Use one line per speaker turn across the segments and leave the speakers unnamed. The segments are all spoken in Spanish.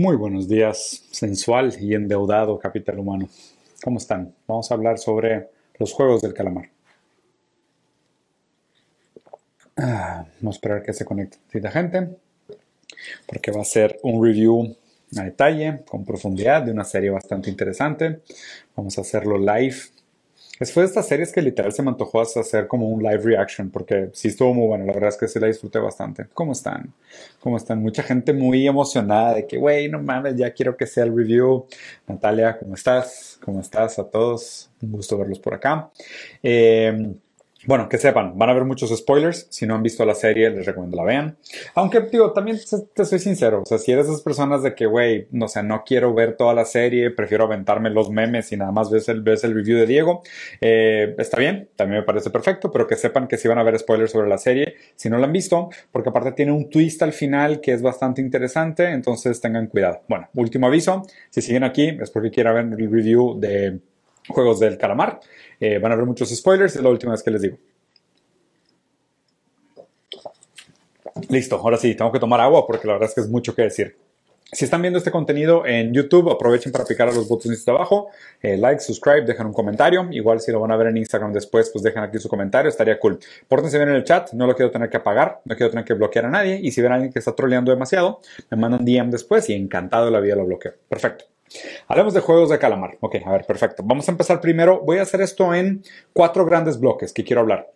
Muy buenos días, sensual y endeudado capital humano. ¿Cómo están? Vamos a hablar sobre los juegos del calamar. Ah, vamos a esperar que se conecte la gente, porque va a ser un review a detalle, con profundidad, de una serie bastante interesante. Vamos a hacerlo live fue de estas series que literal se me antojó hacer como un live reaction, porque sí estuvo muy bueno, la verdad es que sí la disfruté bastante. ¿Cómo están? ¿Cómo están? Mucha gente muy emocionada de que, güey, no mames, ya quiero que sea el review. Natalia, ¿cómo estás? ¿Cómo estás a todos? Un gusto verlos por acá. Eh, bueno, que sepan, van a haber muchos spoilers. Si no han visto la serie, les recomiendo la vean. Aunque, digo, también te soy sincero. O sea, si eres esas personas de que, güey, no sé, no quiero ver toda la serie, prefiero aventarme los memes y nada más ves el, ves el review de Diego, eh, está bien, también me parece perfecto, pero que sepan que sí van a haber spoilers sobre la serie si no la han visto, porque aparte tiene un twist al final que es bastante interesante, entonces tengan cuidado. Bueno, último aviso, si siguen aquí es porque quieren ver el review de Juegos del Calamar. Eh, van a haber muchos spoilers, es la última vez que les digo. Listo, ahora sí, tengo que tomar agua porque la verdad es que es mucho que decir. Si están viendo este contenido en YouTube, aprovechen para picar a los botones de abajo, eh, like, subscribe, dejen un comentario. Igual si lo van a ver en Instagram después, pues dejen aquí su comentario, estaría cool. Pórtense bien en el chat, no lo quiero tener que apagar, no quiero tener que bloquear a nadie. Y si ven a alguien que está troleando demasiado, me mandan DM después y encantado de la vida lo bloqueo. Perfecto. Hablemos de juegos de calamar. Ok, a ver, perfecto. Vamos a empezar primero. Voy a hacer esto en cuatro grandes bloques que quiero hablar.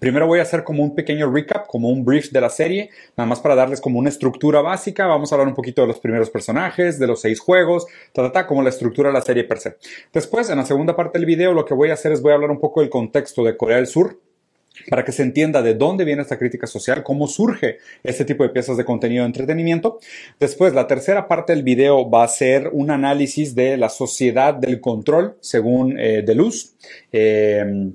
Primero voy a hacer como un pequeño recap, como un brief de la serie, nada más para darles como una estructura básica. Vamos a hablar un poquito de los primeros personajes, de los seis juegos, ta, ta, como la estructura de la serie per se. Después, en la segunda parte del video, lo que voy a hacer es voy a hablar un poco del contexto de Corea del Sur, para que se entienda de dónde viene esta crítica social, cómo surge este tipo de piezas de contenido de entretenimiento. Después, la tercera parte del video va a ser un análisis de la sociedad del control, según eh, Deleuze. Eh,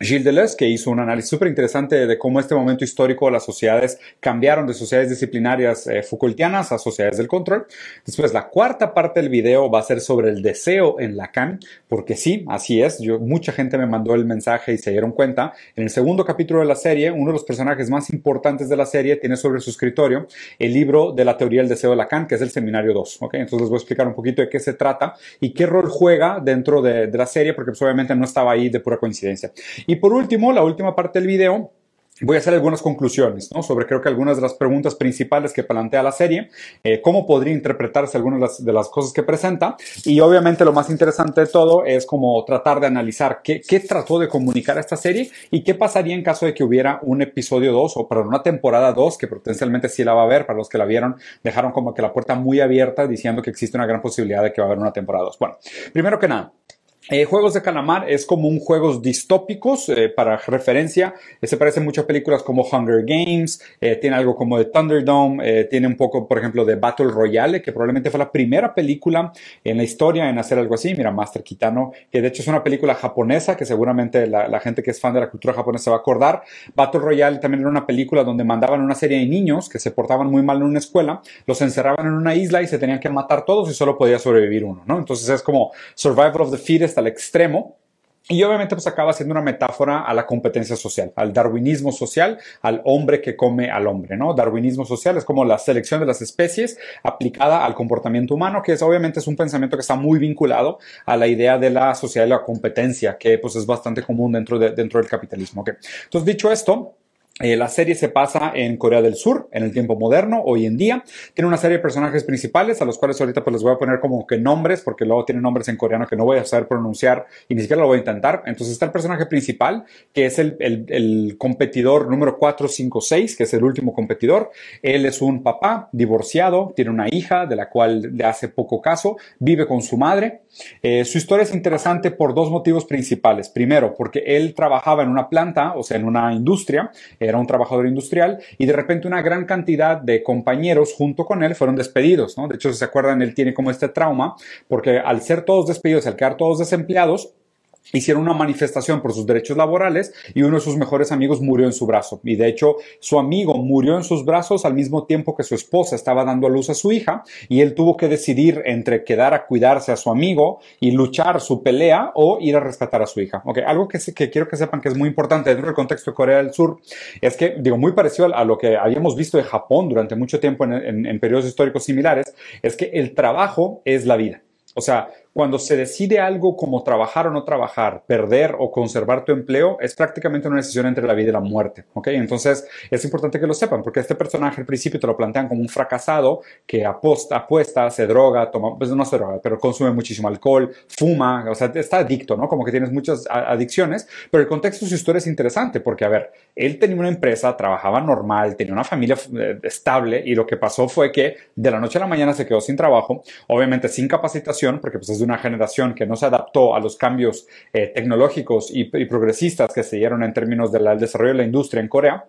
Gilles Deleuze, que hizo un análisis súper interesante de cómo este momento histórico las sociedades cambiaron de sociedades disciplinarias eh, Foucaultianas a sociedades del control. Después, la cuarta parte del video va a ser sobre el deseo en Lacan, porque sí, así es. Yo, mucha gente me mandó el mensaje y se dieron cuenta. En el segundo capítulo de la serie, uno de los personajes más importantes de la serie tiene sobre su escritorio el libro de la teoría del deseo de Lacan, que es el seminario 2. ¿okay? Entonces les voy a explicar un poquito de qué se trata y qué rol juega dentro de, la serie, porque pues, obviamente no estaba ahí de pura coincidencia. Y por último, la última parte del video, voy a hacer algunas conclusiones sobre creo que algunas de las preguntas principales que plantea la serie, eh, cómo podría interpretarse algunas de las, cosas que presenta. Y obviamente lo más interesante de todo es como tratar de analizar qué, qué, trató de comunicar esta serie y qué pasaría en caso de que hubiera un episodio 2 o perdón, una temporada 2 que potencialmente sí la va a ver, para los que la vieron dejaron como que la puerta muy abierta diciendo que existe una gran posibilidad de que va a haber una temporada 2. Bueno, primero que nada, eh, Juegos de Calamar es como un juegos distópicos, eh, para referencia, eh, se parece mucho a películas como Hunger Games, tiene algo como de Thunderdome, tiene un poco, por ejemplo, de Battle Royale, que probablemente fue la primera película en la historia en hacer algo así. Mira, Master Kitano, que de hecho es una película japonesa, que seguramente la, la, gente que es fan de la cultura japonesa va a acordar. Battle Royale también era una película donde mandaban una serie de niños que se portaban muy mal en una escuela, los encerraban en una isla y se tenían que matar todos y solo podía sobrevivir uno, ¿no? Entonces es como Survival of the Fittest al extremo. Y obviamente pues acaba siendo una metáfora a la competencia social, al darwinismo social, al hombre que come al hombre, ¿no? Darwinismo social es como la selección de las especies aplicada al comportamiento humano, que es obviamente es un pensamiento que está muy vinculado a la idea de la sociedad de la competencia, que pues es bastante común dentro, de, dentro del capitalismo. ¿okay? Entonces, dicho esto, eh, la serie se pasa en Corea del Sur, en el tiempo moderno, hoy en día. Tiene una serie de personajes principales, a los cuales ahorita pues les voy a poner como que nombres, porque luego tiene nombres en coreano que no voy a saber pronunciar y ni siquiera lo voy a intentar. Entonces está el personaje principal, que es el, el, el competidor número 456, que es el último competidor. Él es un papá divorciado, tiene una hija de la cual le hace poco caso, vive con su madre. Eh, su historia es interesante por dos motivos principales. Primero, porque él trabajaba en una planta, o sea, en una industria era un trabajador industrial y de repente una gran cantidad de compañeros junto con él fueron despedidos. De hecho, si se acuerdan, él tiene como este trauma porque al ser todos despedidos, al quedar todos desempleados, hicieron una manifestación por sus derechos laborales y uno de sus mejores amigos murió en su brazo. Y de hecho, su amigo murió en sus brazos al mismo tiempo que su esposa estaba dando a luz a su hija y él tuvo que decidir entre quedar a cuidarse a su amigo y luchar su pelea o ir a rescatar a su hija. Okay, algo que, que quiero que sepan que es muy importante dentro del contexto de Corea del Sur es que, digo, muy parecido a lo que habíamos visto de Japón durante mucho tiempo en, en periodos históricos similares, es que el trabajo es la vida. O sea, cuando se decide algo como trabajar o no trabajar, perder o conservar tu empleo, es prácticamente una decisión entre la vida y la muerte. ¿ok? Entonces, es importante que lo sepan, porque este personaje al principio te lo plantean como un fracasado que aposta, apuesta, se droga, toma, pues no se droga, pero consume muchísimo alcohol, fuma, o sea, está adicto, ¿no? Como que tienes muchas adicciones, pero el contexto de su historia es interesante, porque, a ver, él tenía una empresa, trabajaba normal, tenía una familia eh, estable, y lo que pasó fue que de la noche a la mañana se quedó sin trabajo, obviamente sin capacitación, porque pues es de una generación que no se adaptó a los cambios eh, tecnológicos y, y, progresistas que se dieron en términos del desarrollo de la industria en Corea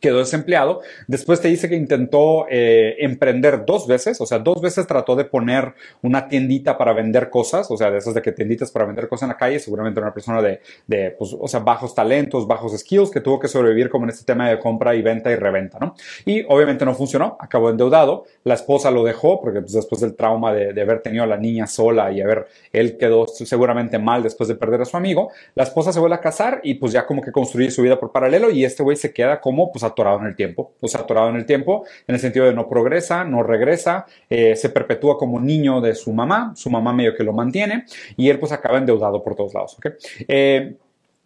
quedó desempleado. Después te dice que intentó eh, emprender dos veces, o sea, dos veces trató de poner una tiendita para vender cosas, o sea, de esas de que tienditas para vender cosas en la calle, seguramente una persona de, de pues, o sea, bajos talentos, bajos skills, que tuvo que sobrevivir como en este tema de compra y venta y reventa, ¿no? Y obviamente no funcionó, acabó endeudado, la esposa lo dejó, porque pues, después del trauma de, de haber tenido a la niña sola y haber, él quedó seguramente mal después de perder a su amigo, la esposa se vuelve a casar y pues ya como que construye su vida por paralelo y este güey se queda como pues atorado en el tiempo, o sea, atorado en el tiempo en el sentido de no progresa, no regresa, eh, se perpetúa como niño de su mamá, su mamá medio que lo mantiene y él pues acaba endeudado por todos lados, ¿ok? Eh,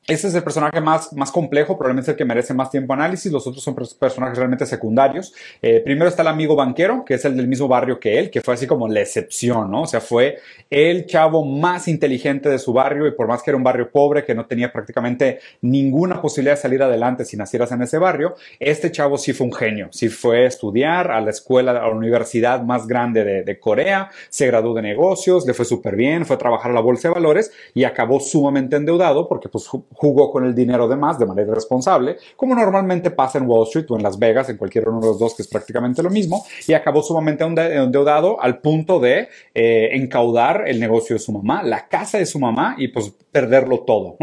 ese es el personaje más, más complejo, probablemente el que merece más tiempo análisis. Los otros son personajes realmente secundarios. Eh, primero está el amigo banquero, que es el del mismo barrio que él, que fue así como la excepción, ¿no? O sea, fue el chavo más inteligente de su barrio y por más que era un barrio pobre, que no tenía prácticamente ninguna posibilidad de salir adelante si nacieras en ese barrio, este chavo sí fue un genio. Sí fue a estudiar a la escuela, a la universidad más grande de, de Corea, se graduó de negocios, le fue súper bien, fue a trabajar a la bolsa de valores y acabó sumamente endeudado porque pues jugó con el dinero de más de manera irresponsable, como normalmente pasa en Wall Street o en Las Vegas, en cualquier uno de los dos, que es prácticamente lo mismo, y acabó sumamente endeudado al punto de eh, encaudar el negocio de su mamá, la casa de su mamá y pues perderlo todo.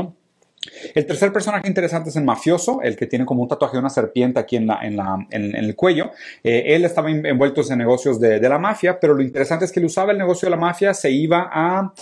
El tercer personaje interesante es el mafioso, el que tiene como un tatuaje de una serpiente aquí en, la, en, la, en, el cuello. Eh, él estaba envuelto en negocios de, de, la mafia, pero lo interesante es que él usaba el negocio de la mafia, se iba a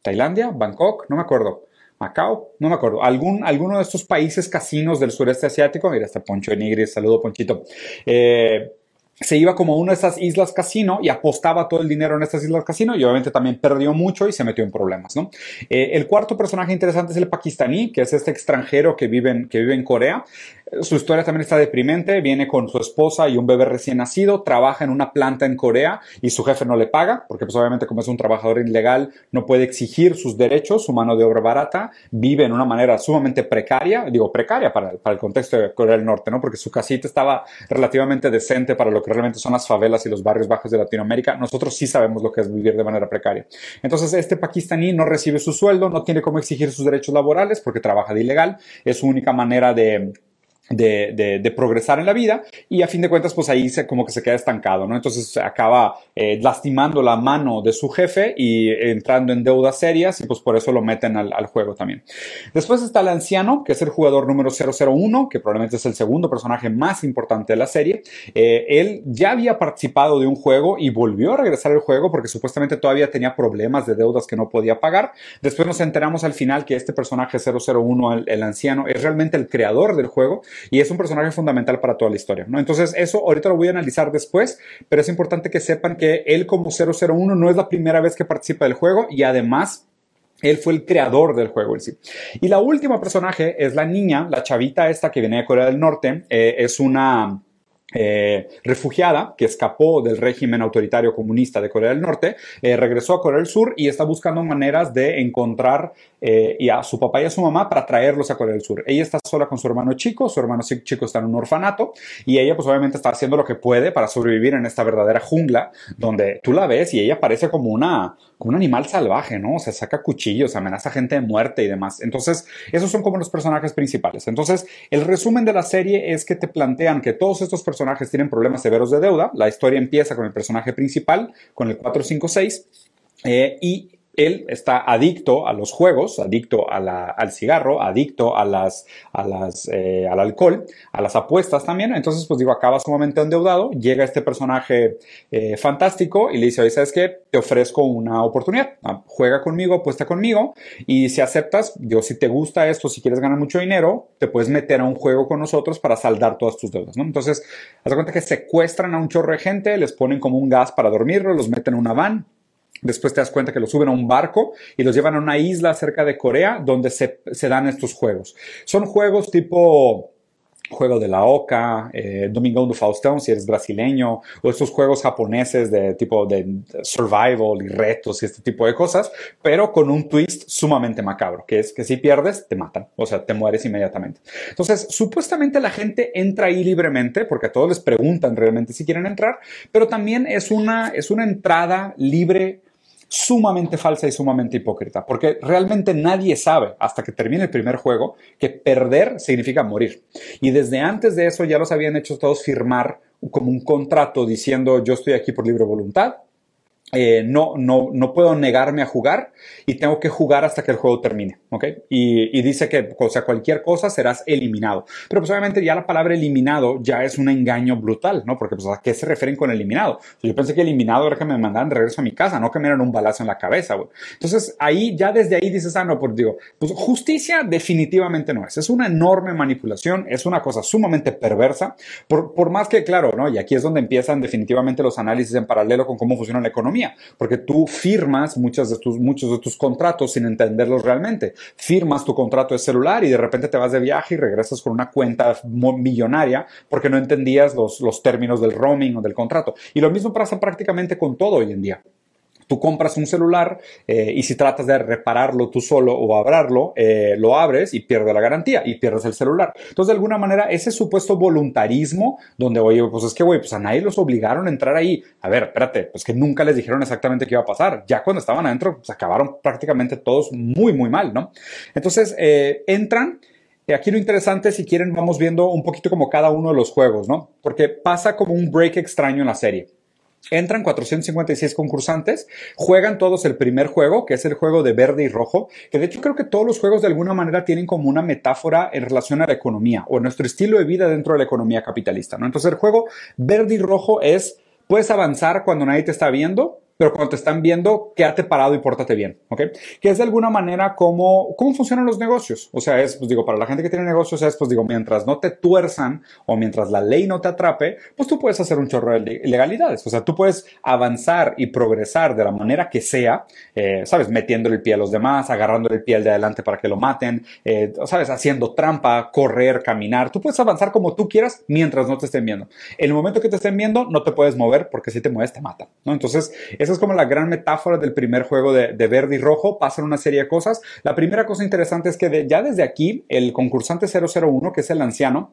Tailandia, Bangkok, no me acuerdo. Macao, no me acuerdo, algún, alguno de estos países casinos del sureste asiático, mira, este Poncho de Nigris, saludo Ponchito, eh, se iba como a una de esas islas casino y apostaba todo el dinero en estas islas casino y obviamente también perdió mucho y se metió en problemas, ¿no? Eh, el cuarto personaje interesante es el pakistaní, que es este extranjero que vive en, que vive en Corea. Su historia también está deprimente, viene con su esposa y un bebé recién nacido, trabaja en una planta en Corea y su jefe no le paga, porque pues obviamente como es un trabajador ilegal no puede exigir sus derechos, su mano de obra barata, vive en una manera sumamente precaria, digo precaria para, para el contexto de Corea del Norte, ¿no? Porque su casita estaba relativamente decente para lo que realmente son las favelas y los barrios bajos de Latinoamérica. Nosotros sí sabemos lo que es vivir de manera precaria. Entonces este pakistaní no recibe su sueldo, no tiene cómo exigir sus derechos laborales porque trabaja de ilegal, es su única manera de de, de, de, progresar en la vida y a fin de cuentas pues ahí se, como que se queda estancado, ¿no? Entonces acaba eh, lastimando la mano de su jefe y entrando en deudas serias y pues por eso lo meten al, al, juego también. Después está el anciano, que es el jugador número 001, que probablemente es el segundo personaje más importante de la serie. Eh, él ya había participado de un juego y volvió a regresar al juego porque supuestamente todavía tenía problemas de deudas que no podía pagar. Después nos enteramos al final que este personaje 001, el, el anciano, es realmente el creador del juego y es un personaje fundamental para toda la historia, ¿no? Entonces, eso ahorita lo voy a analizar después, pero es importante que sepan que él como 001 no es la primera vez que participa del juego y además él fue el creador del juego en sí. Y la última personaje es la niña, la chavita esta que viene de Corea del Norte. Eh, es una eh, refugiada que escapó del régimen autoritario comunista de Corea del Norte, eh, regresó a Corea del Sur y está buscando maneras de encontrar eh, y a su papá y a su mamá para traerlos a Corea del Sur. Ella está sola con su hermano chico, su hermano chico está en un orfanato y ella pues obviamente está haciendo lo que puede para sobrevivir en esta verdadera jungla donde tú la ves y ella parece como una como un animal salvaje, ¿no? O sea, saca cuchillos, amenaza gente de muerte y demás. Entonces, esos son como los personajes principales. Entonces, el resumen de la serie es que te plantean que todos estos personajes tienen problemas severos de deuda. La historia empieza con el personaje principal, con el 456, eh, y él está adicto a los juegos, adicto al cigarro, adicto a las, a las, eh, al alcohol, a las apuestas también. Entonces, pues digo, acaba sumamente endeudado. Llega este personaje eh, fantástico y le dice, oye, ¿sabes qué? Te ofrezco una oportunidad. Ah, juega conmigo, apuesta conmigo. Y si aceptas, yo, si te gusta esto, si quieres ganar mucho dinero, te puedes meter a un juego con nosotros para saldar todas tus deudas, ¿no? Entonces, haz cuenta que secuestran a un chorro de gente, les ponen como un gas para dormirlo, los meten en una van Después te das cuenta que los suben a un barco y los llevan a una isla cerca de Corea donde se, dan estos juegos. Son juegos tipo juego de la Oca, eh, Domingo do Faustão, si eres brasileño, o estos juegos japoneses de tipo de survival y retos y este tipo de cosas, pero con un twist sumamente macabro, que es que si pierdes, te matan, o sea, te mueres inmediatamente. Entonces, supuestamente la gente entra ahí libremente, porque a todos les preguntan realmente si quieren entrar, pero también es una, es una entrada libre sumamente falsa y sumamente hipócrita, porque realmente nadie sabe hasta que termine el primer juego que perder significa morir. Y desde antes de eso ya los habían hecho todos firmar como un contrato diciendo yo estoy aquí por libre voluntad, eh, no, no, no puedo negarme a jugar y tengo que jugar hasta que el juego termine, ¿ok? Y, dice que, o sea, cualquier cosa serás eliminado. Pero pues obviamente ya la palabra eliminado ya es un engaño brutal, ¿no? Porque pues a qué se refieren con eliminado. Yo pensé que eliminado era que me mandaran de regreso a mi casa, no que me dieran un balazo en la cabeza, güey. Entonces ahí, ya desde ahí dices, ah, no, pues digo, pues justicia definitivamente no es. Es una enorme manipulación, es una cosa sumamente perversa, por, por más que, claro, ¿no? Y aquí es donde empiezan definitivamente los análisis en paralelo con cómo funciona la economía porque tú firmas muchos de tus, contratos sin entenderlos realmente. Firmas tu contrato de celular y de repente te vas de viaje y regresas con una cuenta millonaria porque no entendías los términos del roaming o del contrato. Y lo mismo pasa prácticamente con todo hoy en día. Tú compras un celular eh, y si tratas de repararlo tú solo o abrirlo, eh, lo abres y pierdes la garantía y pierdes el celular. Entonces, de alguna manera, ese supuesto voluntarismo donde, oye, pues es que, güey, pues a nadie los obligaron a entrar ahí. A ver, espérate, pues que nunca les dijeron exactamente qué iba a pasar. Ya cuando estaban adentro, pues acabaron prácticamente todos muy, muy mal, ¿no? Entonces, eh, entran. Aquí lo interesante, si quieren, vamos viendo un poquito como cada uno de los juegos, ¿no? Porque pasa como un break extraño en la serie. Entran 456 concursantes, juegan todos el primer juego, que es el juego de verde y rojo, que de hecho creo que todos los juegos de alguna manera tienen como una metáfora en relación a la economía o nuestro estilo de vida dentro de la economía capitalista, ¿no? Entonces el juego verde y rojo es, puedes avanzar cuando nadie te está viendo, pero cuando te están viendo, quédate parado y pórtate bien, ¿ok? Que es de alguna manera como, cómo funcionan los negocios. O sea, es, pues digo, para la gente que tiene negocios es, pues digo, mientras no te tuerzan o mientras la ley no te atrape, pues tú puedes hacer un chorro de ilegalidades. O sea, tú puedes avanzar y progresar de la manera que sea, eh, ¿sabes? Metiendo el pie a los demás, agarrando el pie al de adelante para que lo maten, eh, ¿sabes? Haciendo trampa, correr, caminar. Tú puedes avanzar como tú quieras mientras no te estén viendo. En el momento que te estén viendo, no te puedes mover porque si te mueves te matan, ¿no? Entonces, esa es como la gran metáfora del primer juego de, verde y rojo. Pasan una serie de cosas. La primera cosa interesante es que ya desde aquí, el concursante 001, que es el anciano,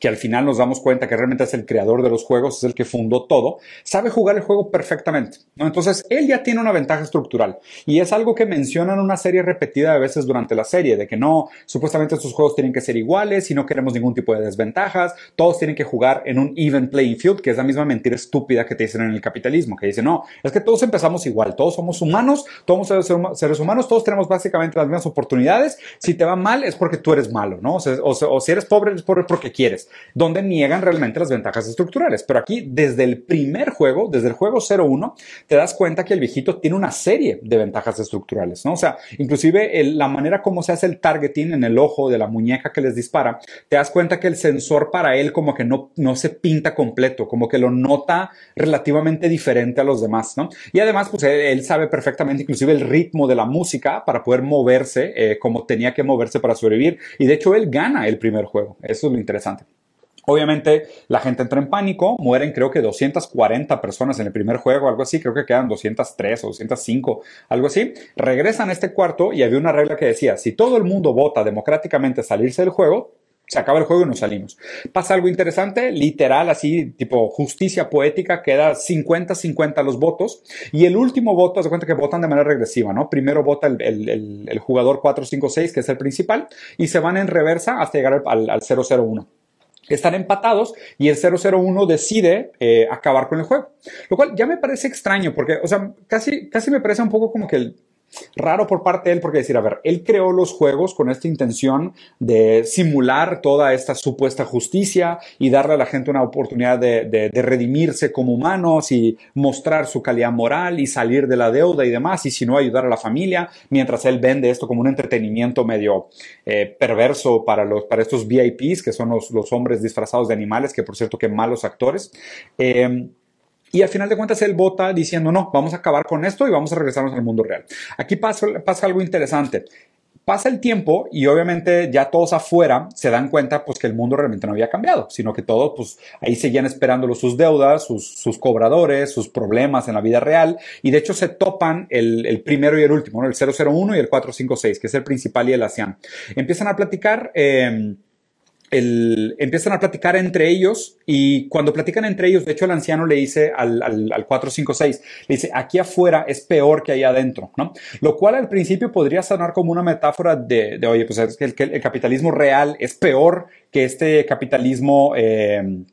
que al final nos damos cuenta que realmente es el creador de los juegos, es el que fundó todo, sabe jugar el juego perfectamente. Entonces, él ya tiene una ventaja estructural y es algo que mencionan una serie repetida de veces durante la serie, de que no, supuestamente estos juegos tienen que ser iguales y no queremos ningún tipo de desventajas, todos tienen que jugar en un even playing field, que es la misma mentira estúpida que te dicen en el capitalismo, que dicen, no, es que todos empezamos igual, todos somos humanos, todos somos seres humanos, todos tenemos básicamente las mismas oportunidades, si te va mal es porque tú eres malo, ¿no? O, si eres pobre es porque quieres, donde niegan realmente las ventajas estructurales. Pero aquí, desde el primer juego, desde el juego 01, te das cuenta que el viejito tiene una serie de ventajas estructurales, ¿no? O sea, inclusive la manera como se hace el targeting en el ojo de la muñeca que les dispara, te das cuenta que el sensor para él como que no, no se pinta completo, como que lo nota relativamente diferente a los demás, ¿no? Y además, pues él, sabe perfectamente inclusive el ritmo de la música para poder moverse eh, como tenía que moverse para sobrevivir. Y de hecho, él gana el primer juego. Eso es lo interesante. Obviamente la gente entra en pánico, mueren creo que 240 personas en el primer juego, algo así, creo que quedan 203 o 205, algo así. Regresan a este cuarto y había una regla que decía, si todo el mundo vota democráticamente salirse del juego, se acaba el juego y nos salimos. Pasa algo interesante, literal, así, tipo justicia poética, queda 50-50 los votos y el último voto, se cuenta que votan de manera regresiva, ¿no? Primero vota el, jugador 4-5-6, que es el principal, y se van en reversa hasta llegar al, al 0-0-1 están empatados y el 001 decide eh, acabar con el juego. Lo cual ya me parece extraño porque, o sea, casi, casi me parece un poco como que Raro por parte de él porque decir, a ver, él creó los juegos con esta intención de simular toda esta supuesta justicia y darle a la gente una oportunidad de, de, redimirse como humanos y mostrar su calidad moral y salir de la deuda y demás, y si no ayudar a la familia, mientras él vende esto como un entretenimiento medio eh, perverso para, los, para estos VIPs, que son los, los, hombres disfrazados de animales, que por cierto que malos actores. Eh, y al final de cuentas él vota diciendo, no, vamos a acabar con esto y vamos a regresarnos al mundo real. Aquí pasa, pasa algo interesante. Pasa el tiempo y obviamente ya todos afuera se dan cuenta pues que el mundo realmente no había cambiado, sino que todos pues ahí seguían esperándolo sus deudas, sus, sus cobradores, sus problemas en la vida real y de hecho se topan el, el primero y el último, el 001 y el 456, que es el principal y el ASEAN. Empiezan a platicar... Eh, el, empiezan a platicar entre ellos y cuando platican entre ellos, de hecho el anciano le dice al, al, al 456, le dice, aquí afuera es peor que ahí adentro, ¿no? Lo cual al principio podría sonar como una metáfora de, de oye, pues es que el, el, capitalismo real es peor que este capitalismo... Eh,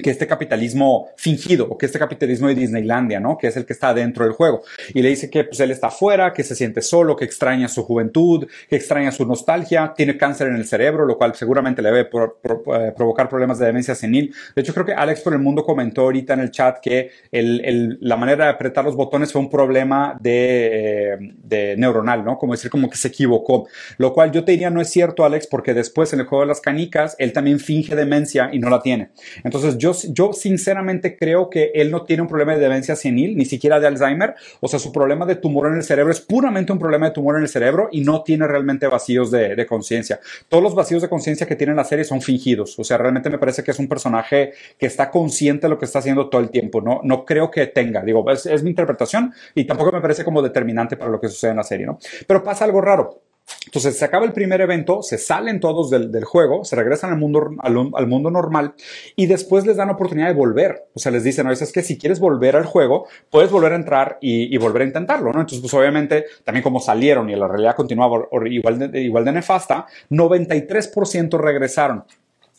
que este capitalismo fingido o que este capitalismo de Disneylandia, ¿no? Que es el que está dentro del juego. Y le dice que pues, él está afuera, que se siente solo, que extraña su juventud, que extraña su nostalgia, tiene cáncer en el cerebro, lo cual seguramente le debe eh, provocar problemas de demencia senil. De hecho, creo que Alex por el mundo comentó ahorita en el chat que el, el, la manera de apretar los botones fue un problema de, eh, de neuronal, ¿no? Como decir, como que se equivocó. Lo cual yo te diría no es cierto, Alex, porque después en el juego de las canicas, él también finge demencia y no la tiene. Entonces, yo yo, sinceramente creo que él no tiene un problema de demencia senil, ni siquiera de Alzheimer. O sea, su problema de tumor en el cerebro es puramente un problema de tumor en el cerebro y no tiene realmente vacíos de, de conciencia. Todos los vacíos de conciencia que tiene la serie son fingidos. O sea, realmente me parece que es un personaje que está consciente de lo que está haciendo todo el tiempo. No, no creo que tenga, digo, es, es mi interpretación y tampoco me parece como determinante para lo que sucede en la serie, ¿no? Pero pasa algo raro. Entonces se acaba el primer evento, se salen todos del, del juego, se regresan al mundo, al, mundo normal y después les dan oportunidad de volver. O sea, les dicen, no, es que si quieres volver al juego, puedes volver a entrar y, y, volver a intentarlo, ¿no? Entonces, pues obviamente, también como salieron y la realidad continuaba igual de, igual de nefasta, 93% regresaron.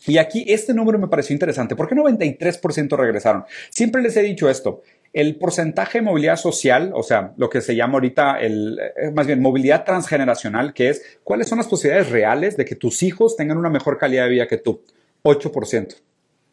Y aquí este número me pareció interesante. ¿Por qué 93% regresaron? Siempre les he dicho esto. El porcentaje de movilidad social, o sea, lo que se llama ahorita el, eh, más bien movilidad transgeneracional, que es cuáles son las posibilidades reales de que tus hijos tengan una mejor calidad de vida que tú. 8%.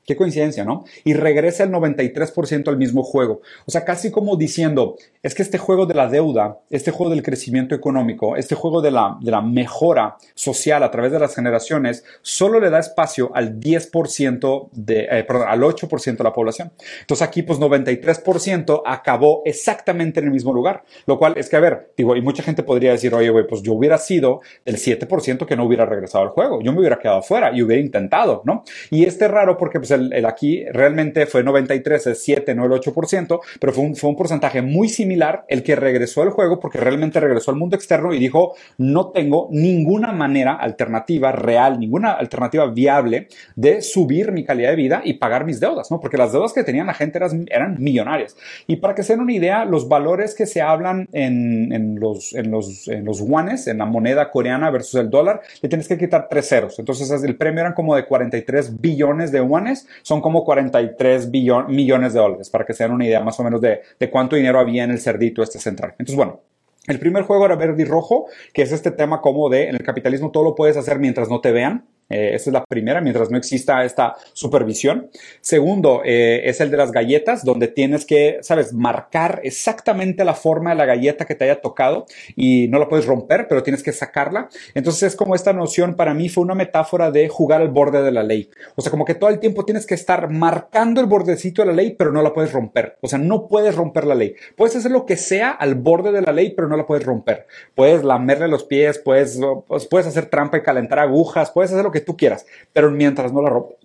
Qué coincidencia, ¿no? Y regresa el 93% al mismo juego. O sea, casi como diciendo, es que este juego de la deuda, este juego del crecimiento económico, este juego de la, de la mejora social a través de las generaciones, solo le da espacio al 10% de, eh, perdón, al 8% de la población. Entonces aquí, pues 93% acabó exactamente en el mismo lugar. Lo cual es que, a ver, digo, y mucha gente podría decir, oye, güey, pues yo hubiera sido el 7% que no hubiera regresado al juego. Yo me hubiera quedado fuera y hubiera intentado, ¿no? Y este es raro porque, pues, el, el, aquí realmente fue 93, es 7, no el 8%, pero fue un, fue un porcentaje muy similar el que regresó al juego porque realmente regresó al mundo externo y dijo, no tengo ninguna manera alternativa real, ninguna alternativa viable de subir mi calidad de vida y pagar mis deudas, ¿no? Porque las deudas que tenía la gente eran, eran millonarias. Y para que se den una idea, los valores que se hablan en, en los, en los, en los en la moneda coreana versus el dólar, le tienes que quitar tres ceros. Entonces el premio eran como de 43 billones de yuanes son como 43 billon, millones de dólares, para que se den una idea más o menos de, de cuánto dinero había en el cerdito este central. Entonces, bueno, el primer juego era verde y rojo, que es este tema como de en el capitalismo todo lo puedes hacer mientras no te vean. Eh, esa es la primera, mientras no exista esta supervisión. Segundo, eh, es el de las galletas, donde tienes que, sabes, marcar exactamente la forma de la galleta que te haya tocado y no la puedes romper, pero tienes que sacarla. Entonces es como esta noción para mí fue una metáfora de jugar al borde de la ley. O sea, como que todo el tiempo tienes que estar marcando el bordecito de la ley, pero no la puedes romper. O sea, no puedes romper la ley. Puedes hacer lo que sea al borde de la ley, pero no la puedes romper. Puedes lamerle los pies, puedes, pues, puedes hacer trampa y calentar agujas, puedes hacer lo que tú quieras, pero mientras no la rompas.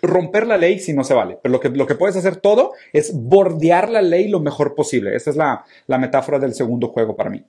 Romper la ley si no se vale, pero lo que, lo que puedes hacer todo es bordear la ley lo mejor posible. Esa es la, la metáfora del segundo juego para mí.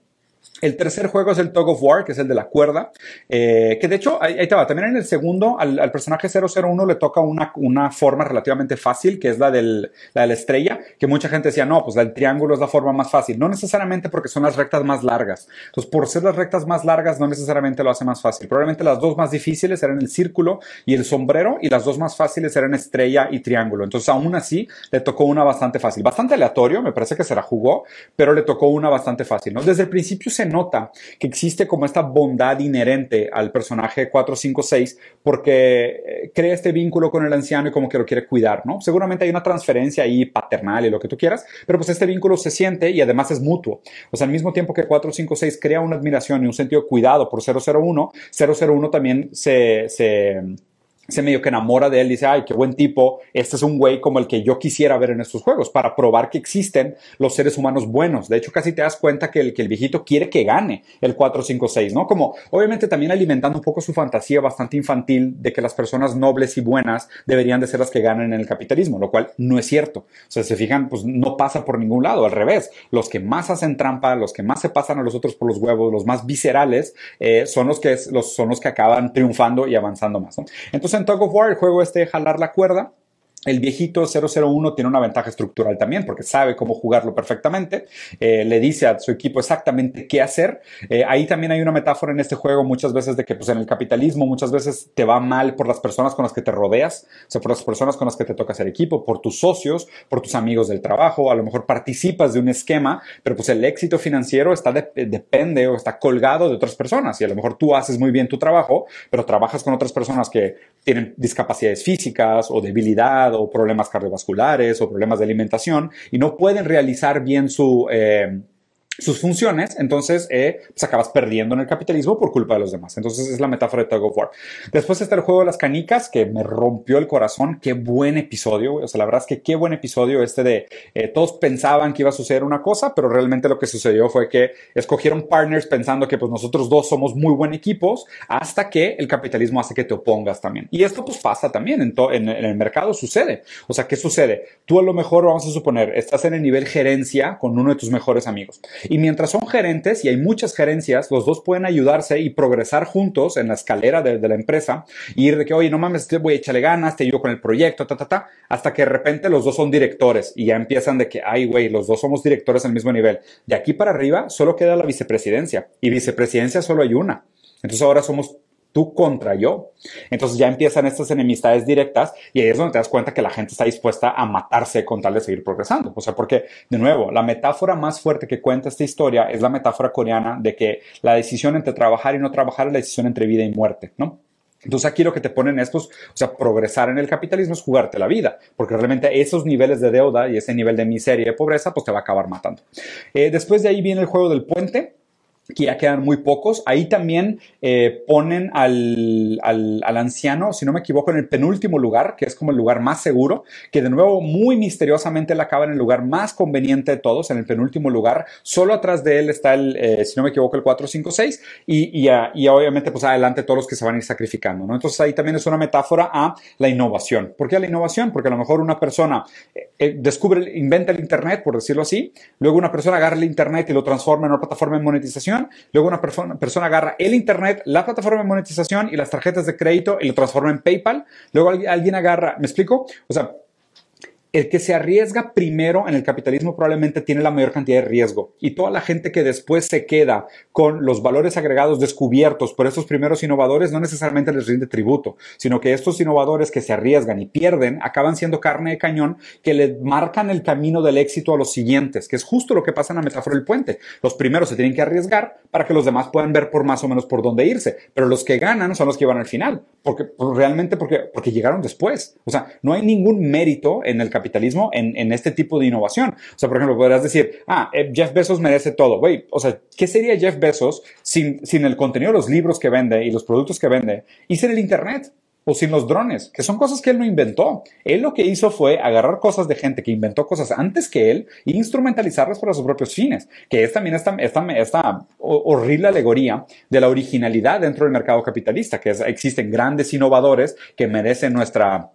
El tercer juego es el Tug of War, que es el de la cuerda, eh, que de hecho, ahí, ahí, te va, también en el segundo, al, al, personaje 001 le toca una, una forma relativamente fácil, que es la, del, la de la estrella, que mucha gente decía, no, pues el triángulo es la forma más fácil. No necesariamente porque son las rectas más largas. Entonces, por ser las rectas más largas, no necesariamente lo hace más fácil. Probablemente las dos más difíciles eran el círculo y el sombrero, y las dos más fáciles eran estrella y triángulo. Entonces, aún así, le tocó una bastante fácil. Bastante aleatorio, me parece que se la jugó, pero le tocó una bastante fácil, ¿no? Desde el principio se nota que existe como esta bondad inherente al personaje 456 porque eh, crea este vínculo con el anciano y como que lo quiere cuidar, ¿no? Seguramente hay una transferencia ahí paternal y lo que tú quieras, pero pues este vínculo se siente y además es mutuo. O sea, al mismo tiempo que 456 crea una admiración y un sentido de cuidado por 001, 001 también se, se se medio que enamora de él, dice, ay, qué buen tipo, este es un güey como el que yo quisiera ver en estos juegos, para probar que existen los seres humanos buenos. De hecho, casi te das cuenta que el, viejito quiere que gane el 456, ¿no? Como, obviamente también alimentando un poco su fantasía bastante infantil de que las personas nobles y buenas deberían de ser las que ganen en el capitalismo, lo cual no es cierto. O sea, se fijan, pues no pasa por ningún lado, al revés. Los que más hacen trampa, los que más se pasan a los otros por los huevos, los más viscerales, eh, son, los que, son los que acaban triunfando y avanzando más. Entonces, en Tug of War, el juego este de jalar la cuerda, el viejito 001 tiene una ventaja estructural también porque sabe cómo jugarlo perfectamente, eh, le dice a su equipo exactamente qué hacer. Eh, ahí también hay una metáfora en este juego muchas veces de que pues, en el capitalismo muchas veces te va mal por las personas con las que te rodeas, o sea, por las personas con las que te toca hacer equipo, por tus socios, por tus amigos del trabajo, a lo mejor participas de un esquema, pero pues el éxito financiero está depende o está colgado de otras personas y a lo mejor tú haces muy bien tu trabajo, pero trabajas con otras personas que tienen discapacidades físicas o o problemas cardiovasculares o problemas de alimentación y no pueden realizar bien su... Eh, sus funciones, entonces eh, pues acabas perdiendo en el capitalismo por culpa de los demás. Entonces es la metáfora de Tug of War. Después está el juego de las canicas, que me rompió el corazón. Qué buen episodio. O sea, la verdad es que qué buen episodio este de eh, todos pensaban que iba a suceder una cosa, pero realmente lo que sucedió fue que escogieron partners pensando que pues nosotros dos somos muy buen equipos, hasta que el capitalismo hace que te opongas también. Y esto pues pasa también en, en, en el mercado, sucede. O sea, ¿qué sucede? Tú a lo mejor, vamos a suponer, estás en el nivel gerencia con uno de tus mejores amigos y mientras son gerentes, y hay muchas gerencias, los dos pueden ayudarse y progresar juntos en la escalera de, la empresa y ir de que, oye, no mames, voy a echarle ganas, te ayudo con el proyecto, ta, ta, ta, hasta que de repente los dos son directores y ya empiezan de que, ay, güey, los dos somos directores al mismo nivel. De aquí para arriba solo queda la vicepresidencia y vicepresidencia solo hay una. Entonces ahora somos tú contra yo. Entonces ya empiezan estas enemistades directas y ahí es donde te das cuenta que la gente está dispuesta a matarse con tal de seguir progresando. O sea, porque, de nuevo, la metáfora más fuerte que cuenta esta historia es la metáfora coreana de que la decisión entre trabajar y no trabajar es la decisión entre vida y muerte, ¿no? Entonces aquí lo que te ponen estos, o sea, progresar en el capitalismo es jugarte la vida, porque realmente esos niveles de deuda y ese nivel de miseria y de pobreza, pues te va a acabar matando. Eh, después de ahí viene el juego del puente, que ya quedan muy pocos. Ahí también eh, ponen al, al, al, anciano, si no me equivoco, en el penúltimo lugar, que es como el lugar más seguro, que de nuevo muy misteriosamente le acaba en el lugar más conveniente de todos, en el penúltimo lugar. Solo atrás de él está el, eh, si no me equivoco, el 456 y, y, y, obviamente pues adelante todos los que se van a ir sacrificando. ¿no? Entonces ahí también es una metáfora a la innovación. ¿Por qué a la innovación? Porque a lo mejor una persona eh, descubre, inventa el Internet, por decirlo así, luego una persona agarra el Internet y lo transforma en una plataforma de monetización luego una persona, agarra el Internet, la plataforma de monetización y las tarjetas de crédito y lo transforma en PayPal, luego alguien agarra, ¿me explico? O sea, el que se arriesga primero en el capitalismo probablemente tiene la mayor cantidad de riesgo y toda la gente que después se queda con los valores agregados descubiertos por estos primeros innovadores no necesariamente les rinde tributo, sino que estos innovadores que se arriesgan y pierden acaban siendo carne de cañón que le marcan el camino del éxito a los siguientes, que es justo lo que pasa en la metáfora del puente. Los primeros se tienen que arriesgar para que los demás puedan ver por más o menos por dónde irse, pero los que ganan son los que van al final, porque pues, realmente porque, porque llegaron después. O sea, no hay ningún mérito en el capitalismo en, este tipo de innovación. O sea, por ejemplo, podrás decir, ah, eh, Jeff Bezos merece todo. Güey, o sea, ¿qué sería Jeff Bezos sin, sin el contenido de los libros que vende y los productos que vende y sin el Internet? o sin los drones, que son cosas que él no inventó. Él lo que hizo fue agarrar cosas de gente que inventó cosas antes que él e instrumentalizarlas para sus propios fines, que es también esta, esta horrible alegoría de la originalidad dentro del mercado capitalista, que existen grandes innovadores que merecen nuestra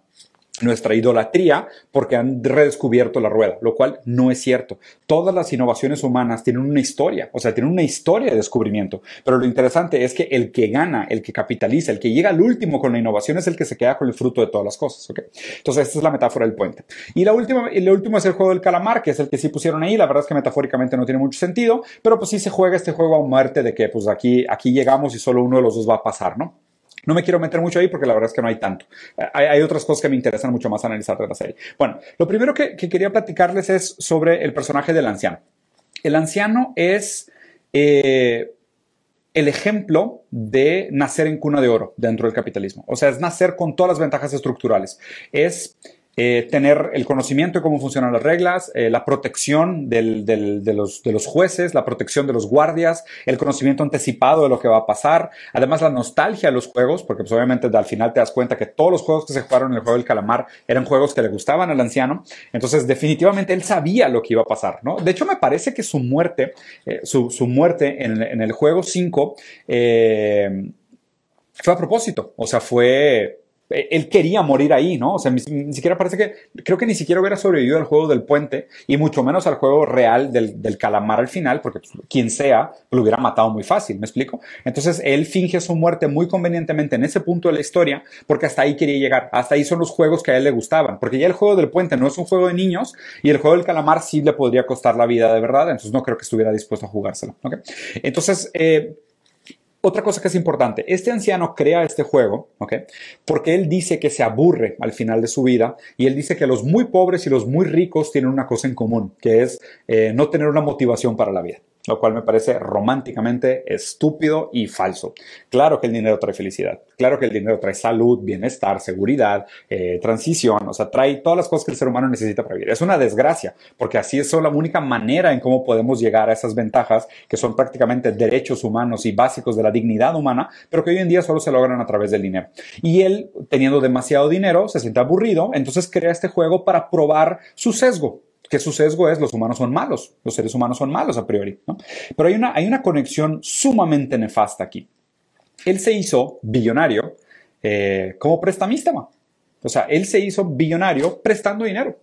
nuestra idolatría porque han redescubierto la rueda, lo cual no es cierto. Todas las innovaciones humanas tienen una historia, o sea, tienen una historia de descubrimiento, pero lo interesante es que el que gana, el que capitaliza, el que llega al último con la innovación es el que se queda con el fruto de todas las cosas, ¿ok? Entonces, esta es la metáfora del puente. Y la última, lo último es el juego del calamar, que es el que sí pusieron ahí, la verdad es que metafóricamente no tiene mucho sentido, pero pues sí se juega este juego a muerte de que pues aquí, aquí llegamos y solo uno de los dos va a pasar, ¿no? No me quiero meter mucho ahí porque la verdad es que no hay tanto. Hay, otras cosas que me interesan mucho más analizar de la serie. Bueno, lo primero que, quería platicarles es sobre el personaje del anciano. El anciano es eh, el ejemplo de nacer en cuna de oro dentro del capitalismo. O sea, es nacer con todas las ventajas estructurales. Es eh, tener el conocimiento de cómo funcionan las reglas, eh, la protección de, los, de, los, jueces, la protección de los guardias, el conocimiento anticipado de lo que va a pasar, además la nostalgia de los juegos, porque pues, obviamente al final te das cuenta que todos los juegos que se jugaron en el juego del calamar eran juegos que le gustaban al anciano, entonces definitivamente él sabía lo que iba a pasar, ¿no? De hecho me parece que su muerte, eh, su, muerte en, en, el juego 5 fue a propósito, o sea, fue eh, él quería morir ahí, ¿no? O sea, ni, siquiera parece que, creo que ni siquiera hubiera sobrevivido al juego del puente y mucho menos al juego real del, calamar al final, porque pues, quien sea lo hubiera matado muy fácil, ¿me explico? Entonces él finge su muerte muy convenientemente en ese punto de la historia, porque hasta ahí quería llegar, hasta ahí son los juegos que a él le gustaban, porque ya el juego del puente no es un juego de niños y el juego del calamar sí le podría costar la vida de verdad, entonces no creo que estuviera dispuesto a jugárselo, ¿ok? Entonces, eh, otra cosa que es importante, este anciano crea este juego, ¿ok? Porque él dice que se aburre al final de su vida y él dice que los muy pobres y los muy ricos tienen una cosa en común, que es eh, no tener una motivación para la vida lo cual me parece románticamente estúpido y falso. Claro que el dinero trae felicidad, claro que el dinero trae salud, bienestar, seguridad, eh, transición, o sea, trae todas las cosas que el ser humano necesita para vivir. Es una desgracia, porque así es la única manera en cómo podemos llegar a esas ventajas que son prácticamente derechos humanos y básicos de la dignidad humana, pero que hoy en día solo se logran a través del dinero. Y él, teniendo demasiado dinero, se siente aburrido, entonces crea este juego para probar su sesgo, que su sesgo es los humanos son malos, los seres humanos son malos a priori. ¿no? Pero hay una, hay una conexión sumamente nefasta aquí. Él se hizo billonario eh, como prestamista. O sea, él se hizo billonario prestando dinero.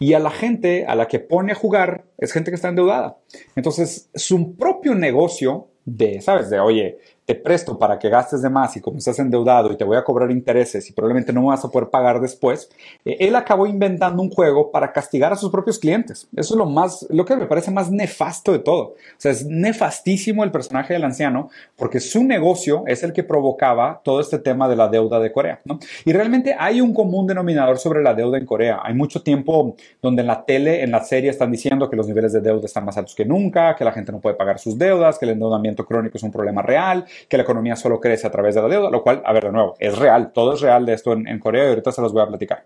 Y a la gente a la que pone a jugar es gente que está endeudada. Entonces, su propio negocio de, ¿sabes? De, oye, te presto para que gastes de más y como estás endeudado y te voy a cobrar intereses y probablemente no vas a poder pagar después, eh, él acabó inventando un juego para castigar a sus propios clientes. Eso es lo más, lo que me parece más nefasto de todo. O sea, es nefastísimo el personaje del anciano porque su negocio es el que provocaba todo este tema de la deuda de Corea, ¿no? Y realmente hay un común denominador sobre la deuda en Corea. Hay mucho tiempo donde en la tele, en la serie están diciendo que los niveles de deuda están más altos que nunca, que la gente no puede pagar sus deudas, que el endeudamiento crónico es un problema real, que la economía solo crece a través de la deuda, lo cual, a ver, de nuevo, es real, todo es real de esto en, Corea y ahorita se los voy a platicar.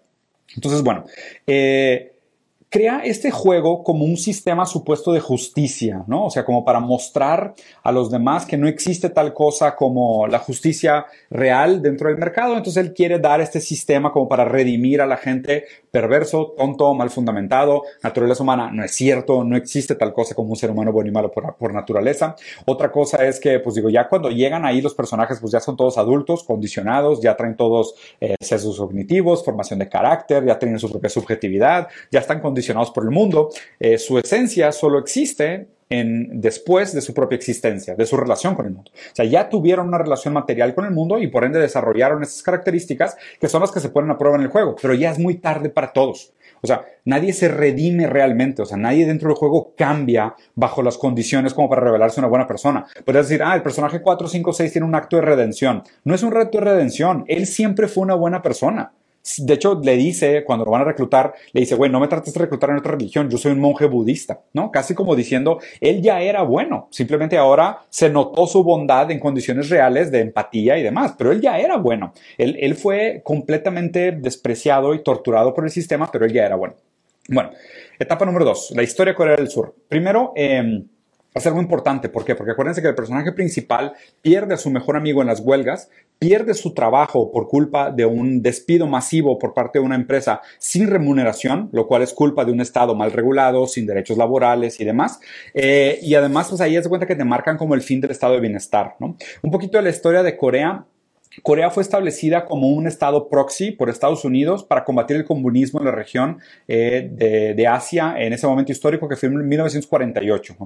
Entonces, bueno, eh, crea este juego como un sistema supuesto de justicia, ¿no? O sea, como para mostrar a los demás que no existe tal cosa como la justicia real dentro del mercado. Entonces él quiere dar este sistema como para redimir a la gente perverso, tonto, mal fundamentado, naturaleza humana. No es cierto, no existe tal cosa como un ser humano bueno y malo por, naturaleza. Otra cosa es que, pues digo, ya cuando llegan ahí los personajes, pues ya son todos adultos, condicionados, ya traen todos eh, sesgos cognitivos, formación de carácter, ya tienen su propia subjetividad, ya están condicionados por el mundo, eh, su esencia solo existe en, después de su propia existencia, de su relación con el mundo. O sea, ya tuvieron una relación material con el mundo y por ende desarrollaron esas características que son las que se ponen a prueba en el juego, pero ya es muy tarde para todos. O sea, nadie se redime realmente, o sea, nadie dentro del juego cambia bajo las condiciones como para revelarse una buena persona. Puedes decir, ah, el personaje 4, 5, 6 tiene un acto de redención. No es un acto de redención, él siempre fue una buena persona. De hecho, le dice, cuando lo van a reclutar, le dice, güey, no me trates de reclutar en otra religión, yo soy un monje budista, ¿no? Casi como diciendo, él ya era bueno, simplemente ahora se notó su bondad en condiciones reales de empatía y demás, pero él ya era bueno. Él, él fue completamente despreciado y torturado por el sistema, pero él ya era bueno. Bueno, etapa número dos, la historia de Corea del Sur. Primero, eh, es algo importante. ¿Por qué? Porque acuérdense que el personaje principal pierde a su mejor amigo en las huelgas, pierde su trabajo por culpa de un despido masivo por parte de una empresa sin remuneración, lo cual es culpa de un Estado mal regulado, sin derechos laborales y demás. Eh, y además, pues ahí es de cuenta que te marcan como el fin del estado de bienestar. ¿no? Un poquito de la historia de Corea Corea fue establecida como un estado proxy por Estados Unidos para combatir el comunismo en la región eh, de, Asia en ese momento histórico que fue en 1948.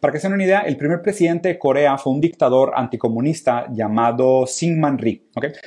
Para que se den una idea, el primer presidente de Corea fue un dictador anticomunista llamado Syngman Rhee.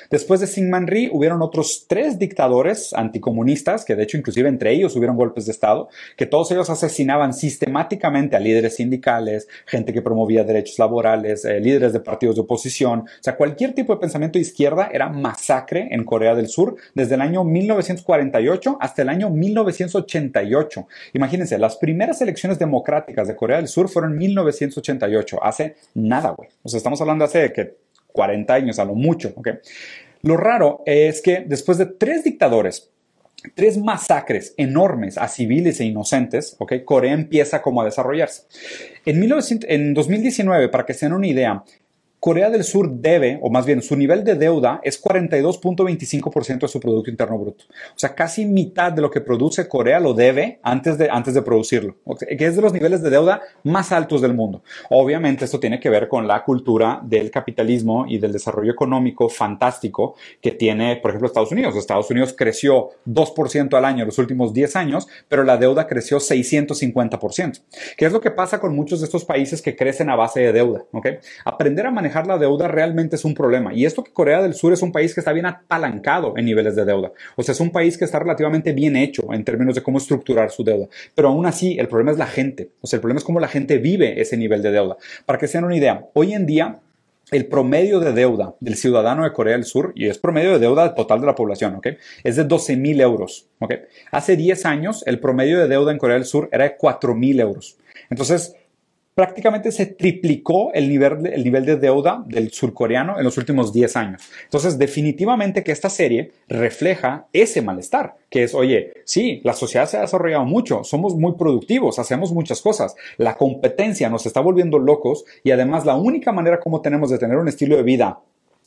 Después de Syngman Rhee hubieron otros tres dictadores anticomunistas, que de hecho inclusive entre ellos hubieron golpes de Estado, que todos ellos asesinaban sistemáticamente a líderes sindicales, gente que promovía derechos laborales, eh, líderes de partidos de oposición, o sea, cualquier tipo de pensamiento punto izquierda era masacre en Corea del Sur desde el año 1948 hasta el año 1988. Imagínense, las primeras elecciones democráticas de Corea del Sur fueron en 1988, hace nada, güey. O sea, estamos hablando hace que 40 años a lo mucho, ¿ok? Lo raro es que después de tres dictadores, tres masacres enormes a civiles e inocentes, ¿ok? Corea empieza como a desarrollarse. En, en 2019, para que se den una idea, Corea del Sur debe, o más bien su nivel de deuda es 42.25% de su Producto Interno Bruto. O sea, casi mitad de lo que produce Corea lo debe antes de, antes de producirlo, que es de los niveles de deuda más altos del mundo. Obviamente esto tiene que ver con la cultura del capitalismo y del desarrollo económico fantástico que tiene, por ejemplo, Estados Unidos. Estados Unidos creció 2% al año en los últimos 10 años, pero la deuda creció 650%. ¿Qué es lo que pasa con muchos de estos países que crecen a base de deuda? Aprender a manejar la deuda realmente es un problema. Y esto que Corea del Sur es un país que está bien apalancado en niveles de deuda. O sea, es un país que está relativamente bien hecho en términos de cómo estructurar su deuda. Pero aún así, el problema es la gente. O sea, el problema es cómo la gente vive ese nivel de deuda. Para que se den una idea, hoy en día el promedio de deuda del ciudadano de Corea del Sur, y es promedio de deuda total de la población, ¿ok? Es de 12 mil euros, ¿ok? Hace 10 años, el promedio de deuda en Corea del Sur era de 4 mil euros. Entonces, prácticamente se triplicó el nivel, el nivel de deuda del surcoreano en los últimos 10 años. Entonces, definitivamente que esta serie refleja ese malestar, que es, oye, sí, la sociedad se ha desarrollado mucho, somos muy productivos, hacemos muchas cosas, la competencia nos está volviendo locos y además la única manera como tenemos de tener un estilo de vida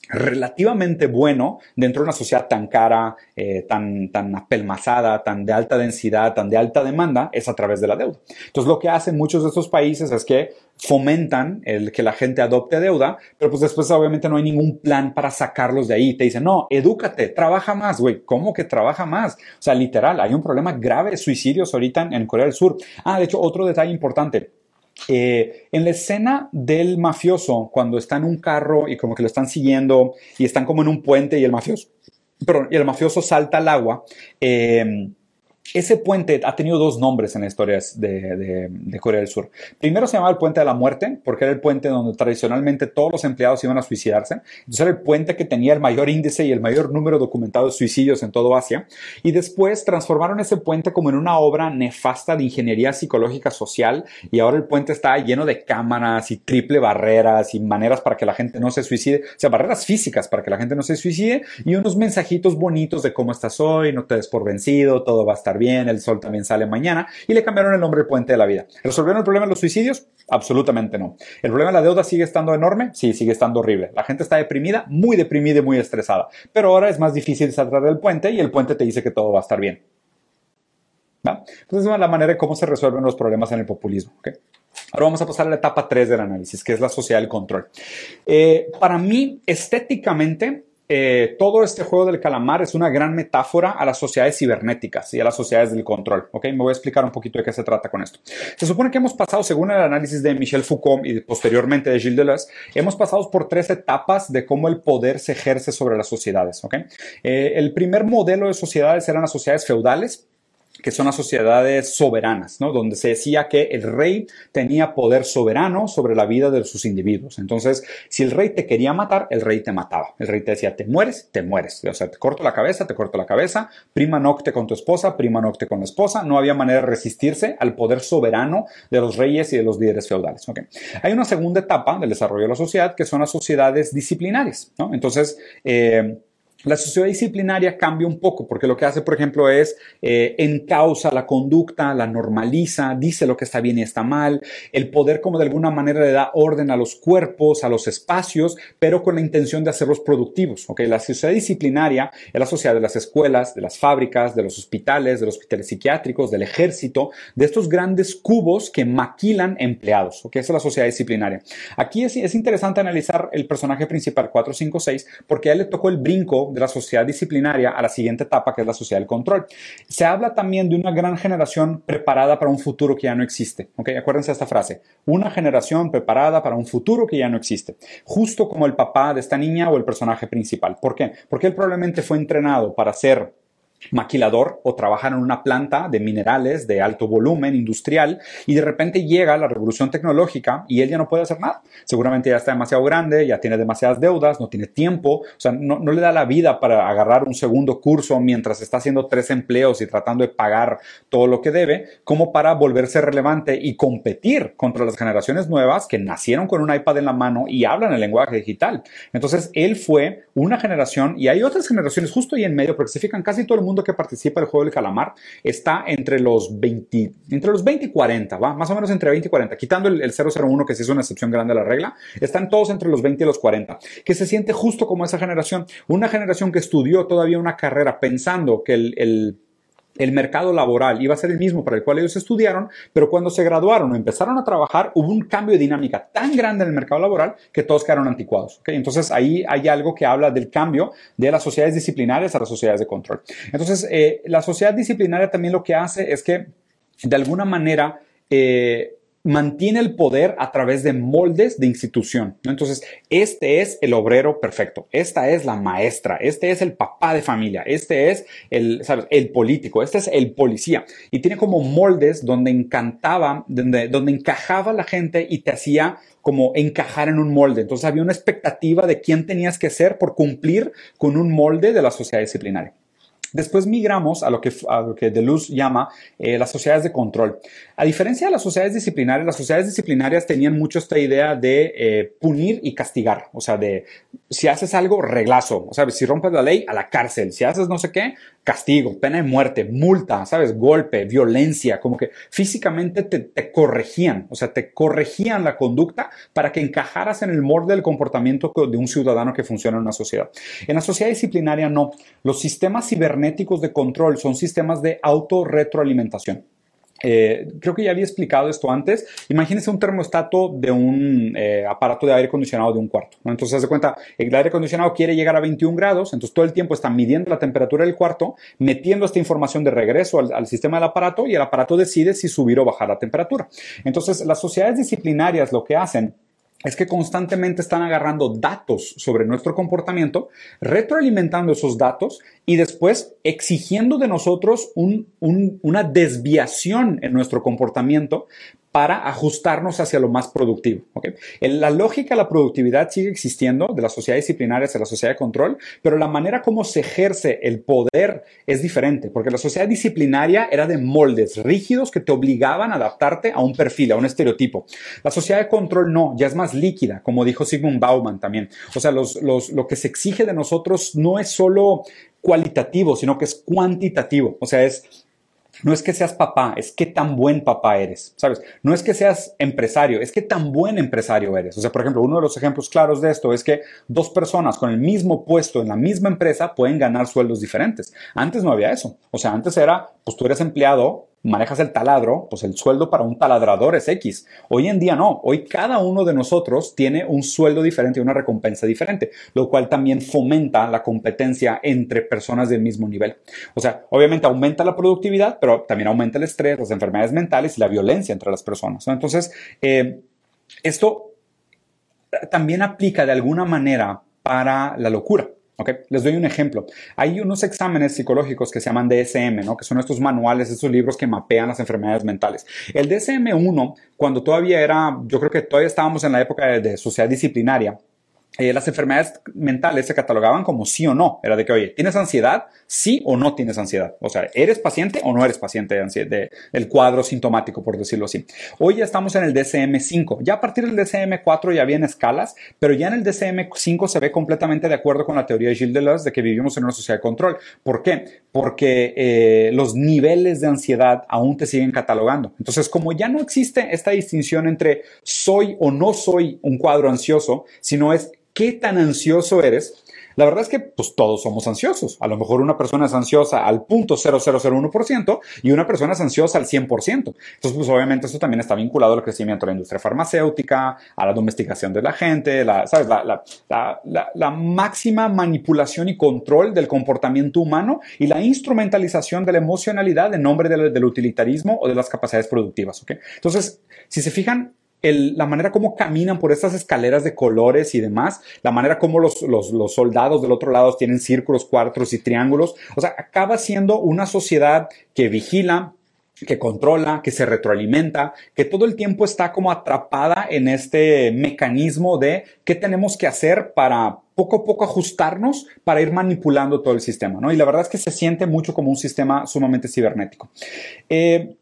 relativamente bueno dentro de una sociedad tan cara, eh, tan, tan apelmazada, tan de alta densidad, tan de alta demanda, es a través de la deuda. Entonces, lo que hacen muchos de estos países es que fomentan el que la gente adopte deuda, pero pues después obviamente no hay ningún plan para sacarlos de ahí. Te dicen, no, edúcate, trabaja más, güey. ¿Cómo que trabaja más? O sea, literal, hay un problema grave suicidios ahorita en Corea del Sur. Ah, de hecho, otro detalle importante eh, en la escena del mafioso, cuando está en un carro y como que lo están siguiendo y están como en un puente y el mafioso, perdón, y el mafioso salta al agua, eh, ese puente ha tenido dos nombres en las historias de, Corea del Sur. Primero se llamaba el Puente de la Muerte, porque era el puente donde tradicionalmente todos los empleados iban a suicidarse. Entonces era el puente que tenía el mayor índice y el mayor número documentado de suicidios en todo Asia. Y después transformaron ese puente como en una obra nefasta de ingeniería psicológica social. Y ahora el puente está lleno de cámaras y triple barreras y maneras para que la gente no se suicide. O sea, barreras físicas para que la gente no se suicide y unos mensajitos bonitos de cómo estás hoy, no te des por vencido, todo va a estar bien, el sol también sale mañana, y le cambiaron el nombre del puente de la vida. ¿Resolvieron el problema de los suicidios? Absolutamente no. ¿El problema de la deuda sigue estando enorme? Sí, sigue estando horrible. La gente está deprimida, muy deprimida y muy estresada. Pero ahora es más difícil saltar del puente y el puente te dice que todo va a estar bien. Entonces es la manera de cómo se resuelven los problemas en el populismo. Ahora vamos a pasar a la etapa 3 del análisis, que es la sociedad del control. Eh, para mí, estéticamente, eh, todo este juego del calamar es una gran metáfora a las sociedades cibernéticas y a las sociedades del control. Me voy a explicar un poquito de qué se trata con esto. Se supone que hemos pasado, según el análisis de Michel Foucault y posteriormente de Gilles Deleuze, hemos pasado por tres etapas de cómo el poder se ejerce sobre las sociedades. Eh, el primer modelo de sociedades eran las sociedades feudales, que son las sociedades soberanas, ¿no? donde se decía que el rey tenía poder soberano sobre la vida de sus individuos. Entonces, si el rey te quería matar, el rey te mataba. El rey te decía, te mueres, te mueres. O sea, te corto la cabeza, te corto la cabeza, prima nocte con tu esposa, prima nocte con la esposa. No había manera de resistirse al poder soberano de los reyes y de los líderes feudales. ¿okay? Hay una segunda etapa del desarrollo de la sociedad que son las sociedades disciplinarias. ¿no? Entonces, eh, la sociedad disciplinaria cambia un poco porque lo que hace, por ejemplo, es eh, encausa la conducta, la normaliza, dice lo que está bien y está mal. El poder como de alguna manera le da orden a los cuerpos, a los espacios, pero con la intención de hacerlos productivos. ¿okay? La sociedad disciplinaria es la sociedad de las escuelas, de las fábricas, de los hospitales, de los hospitales psiquiátricos, del ejército, de estos grandes cubos que maquilan empleados. ¿okay? Esa es la sociedad disciplinaria. Aquí es, es interesante analizar el personaje principal 456 porque a él le tocó el brinco de la sociedad disciplinaria a la siguiente etapa, que es la sociedad del control. Se habla también de una gran generación preparada para un futuro que ya no existe. ¿okay? Acuérdense de esta frase. Una generación preparada para un futuro que ya no existe. Justo como el papá de esta niña o el personaje principal. ¿Por qué? Porque él probablemente fue entrenado para ser maquilador o trabajar en una planta de minerales de alto volumen industrial y de repente llega la revolución tecnológica y él ya no puede hacer nada. Seguramente ya está demasiado grande, ya tiene demasiadas deudas, no tiene tiempo, o sea, no, no le da la vida para agarrar un segundo curso mientras está haciendo tres empleos y tratando de pagar todo lo que debe, como para volverse relevante y competir contra las generaciones nuevas que nacieron con un iPad en la mano y hablan el lenguaje digital. Entonces, él fue una generación y hay otras generaciones justo ahí en medio, porque se fijan casi todo el mundo que participa del juego del calamar está entre los 20, entre los 20 y 40, ¿va? Más o menos entre 20 y 40, quitando el, el 001 que sí es una excepción grande a la regla, están todos entre los 20 y los 40, que se siente justo como esa generación, una generación que estudió todavía una carrera pensando que el, el el mercado laboral iba a ser el mismo para el cual ellos estudiaron, pero cuando se graduaron o empezaron a trabajar, hubo un cambio de dinámica tan grande en el mercado laboral que todos quedaron anticuados. Entonces ahí hay algo que habla del cambio de las sociedades disciplinarias a las sociedades de control. Entonces, eh, la sociedad disciplinaria también lo que hace es que, de alguna manera, eh, mantiene el poder a través de moldes de institución. Entonces, este es el obrero perfecto, esta es la maestra, este es el papá de familia, este es el, ¿sabes? el político, este es el policía. Y tiene como moldes donde encantaba, donde, donde encajaba la gente y te hacía como encajar en un molde. Entonces había una expectativa de quién tenías que ser por cumplir con un molde de la sociedad disciplinaria. Después migramos a lo que, a lo que Deleuze llama eh, las sociedades de control. A diferencia de las sociedades disciplinarias, las sociedades disciplinarias tenían mucho esta idea de eh, punir y castigar. O sea, de si haces algo, reglazo. O sea, si rompes la ley, a la cárcel. Si haces no sé qué, castigo, pena de muerte, multa, ¿sabes? Golpe, violencia. Como que físicamente te, te corregían. O sea, te corregían la conducta para que encajaras en el molde del comportamiento de un ciudadano que funciona en una sociedad. En la sociedad disciplinaria no. Los sistemas cibernéticos de control son sistemas de autorretroalimentación. Eh, creo que ya había explicado esto antes. Imagínense un termostato de un eh, aparato de aire acondicionado de un cuarto. Entonces, se cuenta, el aire acondicionado quiere llegar a 21 grados, entonces todo el tiempo está midiendo la temperatura del cuarto, metiendo esta información de regreso al, al sistema del aparato y el aparato decide si subir o bajar la temperatura. Entonces, las sociedades disciplinarias lo que hacen es que constantemente están agarrando datos sobre nuestro comportamiento, retroalimentando esos datos y después exigiendo de nosotros una desviación en nuestro comportamiento para ajustarnos hacia lo más productivo. ¿okay? La lógica de la productividad sigue existiendo de la sociedad disciplinaria hacia la sociedad de control, pero la manera como se ejerce el poder es diferente, porque la sociedad disciplinaria era de moldes rígidos que te obligaban a adaptarte a un perfil, a un estereotipo. La sociedad de control no, ya es más líquida, como dijo Sigmund Bauman también. O sea, los, los, lo que se exige de nosotros no es solo cualitativo, sino que es cuantitativo. O sea, es no es que seas papá, es que tan buen papá eres, ¿sabes? No es que seas empresario, es que tan buen empresario eres. O sea, por ejemplo, uno de los ejemplos claros de esto es que dos personas con el mismo puesto en la misma empresa pueden ganar sueldos diferentes. Antes no había eso. O sea, antes era, pues tú eres empleado, manejas el taladro, pues el sueldo para un taladrador es X. Hoy en día no, hoy cada uno de nosotros tiene un sueldo diferente y una recompensa diferente, lo cual también fomenta la competencia entre personas del mismo nivel. O sea, obviamente aumenta la productividad, pero también aumenta el estrés, las enfermedades mentales y la violencia entre las personas. Entonces, eh, esto también aplica de alguna manera para la locura. Les doy un ejemplo. Hay unos exámenes psicológicos que se llaman DSM, ¿no? que son estos manuales, estos libros que mapean las enfermedades mentales. El DSM-1, cuando todavía era, yo creo que todavía estábamos en la época de sociedad disciplinaria, eh, las enfermedades mentales se catalogaban como sí o no. Era de que, oye, ¿tienes ansiedad? Sí o no tienes ansiedad. O sea, ¿eres paciente o no eres paciente de, del cuadro sintomático, por decirlo así? Hoy ya estamos en el DCM5. Ya a partir del DCM4 ya habían escalas, pero ya en el DCM5 se ve completamente de acuerdo con la teoría de Gilles Deleuze de que vivimos en una sociedad de control. ¿Por qué? Porque eh, los niveles de ansiedad aún te siguen catalogando. Entonces, como ya no existe esta distinción entre soy o no soy un cuadro ansioso, sino es qué tan ansioso eres, la verdad es que pues todos somos ansiosos. A lo mejor una persona es ansiosa al punto 0001% y una persona es ansiosa al 100%. Entonces, pues obviamente eso también está vinculado al crecimiento de la industria farmacéutica, a la domesticación de la gente, la, ¿sabes? La, máxima manipulación y control del comportamiento humano y la instrumentalización de la emocionalidad en nombre del, utilitarismo o de las capacidades productivas. Entonces, si se fijan, la manera como caminan por estas escaleras de colores y demás, la manera como los, los, soldados del otro lado tienen círculos, cuartos y triángulos. O sea, acaba siendo una sociedad que vigila, que controla, que se retroalimenta, que todo el tiempo está como atrapada en este mecanismo de qué tenemos que hacer para poco a poco ajustarnos para ir manipulando todo el sistema, ¿no? Y la verdad es que se siente mucho como un sistema sumamente cibernético. Eh,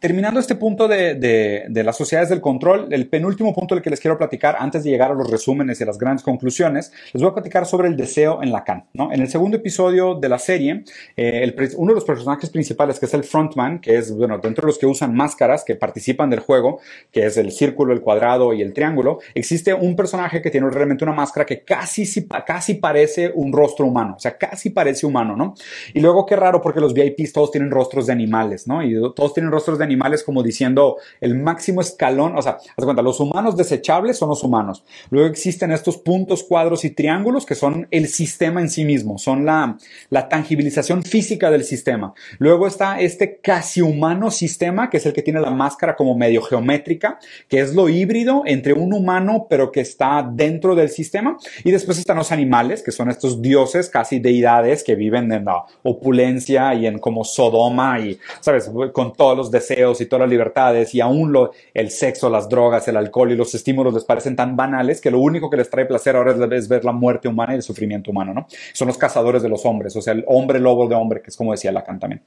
Terminando este punto de, de, las sociedades del control, el penúltimo punto del que les quiero platicar antes de llegar a los resúmenes y a las grandes conclusiones, les voy a platicar sobre el deseo en Lacan. ¿no? En el segundo episodio de la serie, eh, el, uno de los personajes principales, que es el frontman, que es, bueno, dentro de los que usan máscaras, que participan del juego, que es el círculo, el cuadrado y el triángulo, existe un personaje que tiene realmente una máscara que casi, casi parece un rostro humano, o sea, casi parece humano, ¿no? Y luego qué raro porque los VIPs todos tienen rostros de animales, ¿no? Y todos tienen rostros de animales como diciendo el máximo escalón, o sea, haz cuenta, los humanos desechables son los humanos. Luego existen estos puntos, cuadros y triángulos que son el sistema en sí mismo, son la, la tangibilización física del sistema. Luego está este casi humano sistema, que es el que tiene la máscara como medio geométrica, que es lo híbrido entre un humano, pero que está dentro del sistema. Y después están los animales, que son estos dioses, casi deidades, que viven en la opulencia y en como Sodoma y, ¿sabes?, con todos los deseos y todas las libertades y aún lo, el sexo, las drogas, el alcohol y los estímulos les parecen tan banales que lo único que les trae placer ahora es, ver la muerte humana y el sufrimiento humano, ¿no? Son los cazadores de los hombres, o sea, el hombre lobo de hombre, que es como decía Lacan también.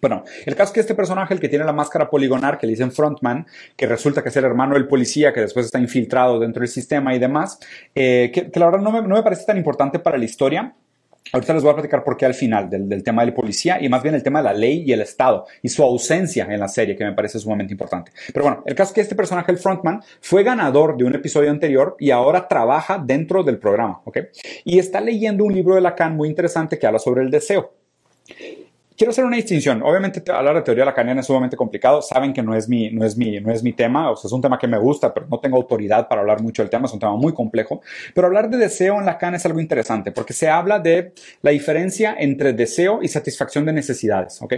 Bueno, el caso es que este personaje, el que tiene la máscara poligonal, que le dicen frontman, que resulta que es el hermano del policía, que después está infiltrado dentro del sistema y demás, eh, que, la verdad no me, no me parece tan importante para la historia, Ahorita les voy a platicar por qué al final del, tema de la policía y más bien el tema de la ley y el Estado y su ausencia en la serie, que me parece sumamente importante. Pero bueno, el caso es que este personaje, el frontman, fue ganador de un episodio anterior y ahora trabaja dentro del programa, ¿ok? Y está leyendo un libro de Lacan muy interesante que habla sobre el deseo quiero hacer una distinción. Obviamente hablar de teoría lacaniana es sumamente complicado. Saben que no es mi, no es mi, no es mi tema. O sea, es un tema que me gusta, pero no tengo autoridad para hablar mucho del tema. Es un tema muy complejo. Pero hablar de deseo en Lacan es algo interesante porque se habla de la diferencia entre deseo y satisfacción de necesidades. ¿ok?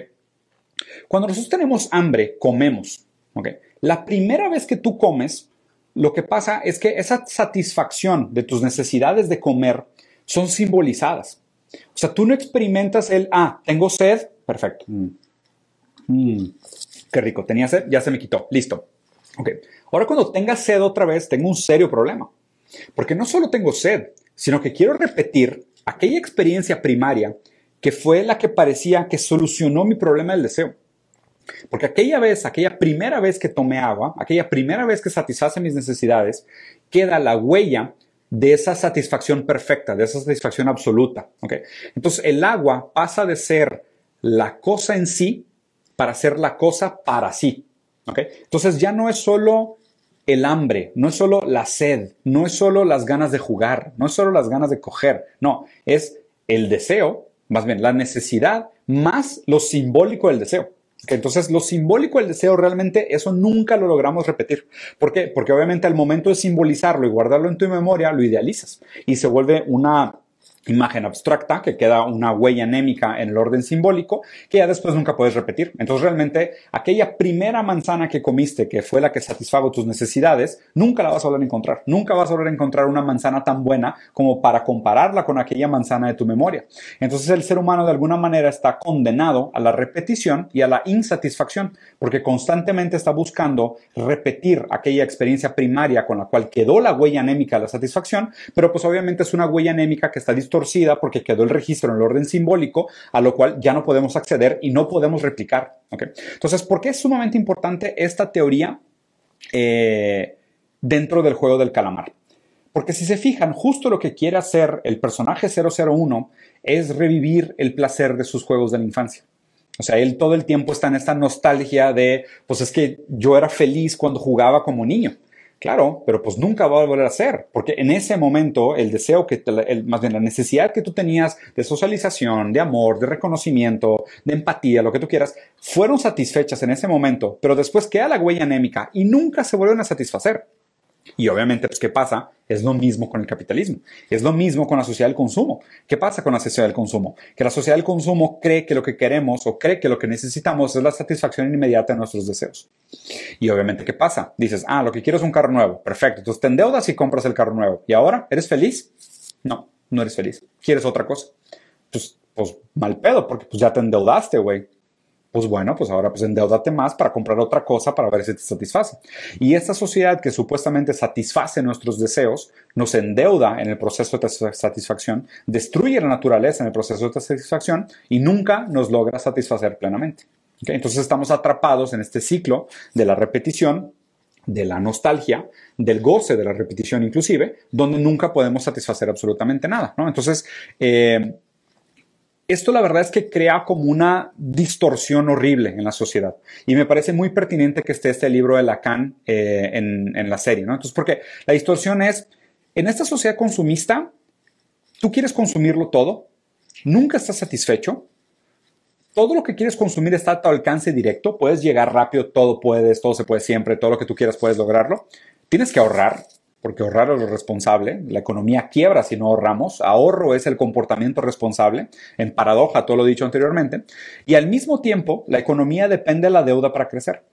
Cuando nosotros tenemos hambre, comemos. ¿ok? La primera vez que tú comes, lo que pasa es que esa satisfacción de tus necesidades de comer son simbolizadas. O sea, tú no experimentas el, ah, tengo sed, perfecto. Mm. Mm. Qué rico, tenía sed, ya se me quitó, listo. Ok, ahora cuando tenga sed otra vez, tengo un serio problema. Porque no solo tengo sed, sino que quiero repetir aquella experiencia primaria que fue la que parecía que solucionó mi problema del deseo. Porque aquella vez, aquella primera vez que tomé agua, aquella primera vez que satisface mis necesidades, queda la huella de esa satisfacción perfecta, de esa satisfacción absoluta. ¿okay? Entonces el agua pasa de ser la cosa en sí para ser la cosa para sí. ¿okay? Entonces ya no es solo el hambre, no es solo la sed, no es solo las ganas de jugar, no es solo las ganas de coger, no, es el deseo, más bien la necesidad, más lo simbólico del deseo. Entonces, lo simbólico del deseo realmente eso nunca lo logramos repetir. ¿Por qué? Porque obviamente al momento de simbolizarlo y guardarlo en tu memoria, lo idealizas y se vuelve una imagen abstracta que queda una huella anémica en el orden simbólico que ya después nunca puedes repetir. Entonces realmente aquella primera manzana que comiste que fue la que satisfago tus necesidades, nunca la vas a volver a encontrar. Nunca vas a volver a encontrar una manzana tan buena como para compararla con aquella manzana de tu memoria. Entonces el ser humano de alguna manera está condenado a la repetición y a la insatisfacción porque constantemente está buscando repetir aquella experiencia primaria con la cual quedó la huella anémica de la satisfacción, pero pues obviamente es una huella anémica que está torcida porque quedó el registro en el orden simbólico, a lo cual ya no podemos acceder y no podemos replicar. Entonces, ¿por qué es sumamente importante esta teoría eh, dentro del juego del calamar? Porque si se fijan, justo lo que quiere hacer el personaje 001 es revivir el placer de sus juegos de la infancia. O sea, él todo el tiempo está en esta nostalgia de, pues es que yo era feliz cuando jugaba como niño. Claro, pero pues nunca va a volver a ser, porque en ese momento el deseo que, más bien la necesidad que tú tenías de socialización, de amor, de reconocimiento, de empatía, lo que tú quieras, fueron satisfechas en ese momento, pero después queda la huella anémica y nunca se vuelven a satisfacer. Y obviamente, pues, ¿qué pasa? Es lo mismo con el capitalismo. Es lo mismo con la sociedad del consumo. ¿Qué pasa con la sociedad del consumo? Que la sociedad del consumo cree que lo que queremos o cree que lo que necesitamos es la satisfacción inmediata de nuestros deseos. Y obviamente, ¿qué pasa? Dices, ah, lo que quiero es un carro nuevo. Perfecto. Entonces te endeudas y compras el carro nuevo. ¿Y ahora? ¿Eres feliz? No, no eres feliz. ¿Quieres otra cosa? Pues, pues mal pedo, porque pues ya te endeudaste, güey pues bueno, pues ahora pues endeudate más para comprar otra cosa para ver si te satisface. Y esta sociedad que supuestamente satisface nuestros deseos, nos endeuda en el proceso de satisfacción, destruye la naturaleza en el proceso de satisfacción y nunca nos logra satisfacer plenamente. Entonces estamos atrapados en este ciclo de la repetición, de la nostalgia, del goce de la repetición inclusive, donde nunca podemos satisfacer absolutamente nada. Entonces, eh, esto la verdad es que crea como una distorsión horrible en la sociedad. Y me parece muy pertinente que esté este libro de Lacan eh, en, la serie, ¿no? Entonces, porque la distorsión es, en esta sociedad consumista, tú quieres consumirlo todo, nunca estás satisfecho, todo lo que quieres consumir está a tu alcance directo, puedes llegar rápido, todo puedes, todo se puede siempre, todo lo que tú quieras puedes lograrlo. Tienes que ahorrar, porque ahorrar es lo responsable. La economía quiebra si no ahorramos. Ahorro es el comportamiento responsable, en paradoja todo lo dicho anteriormente. Y al mismo tiempo, la economía depende de la deuda para crecer.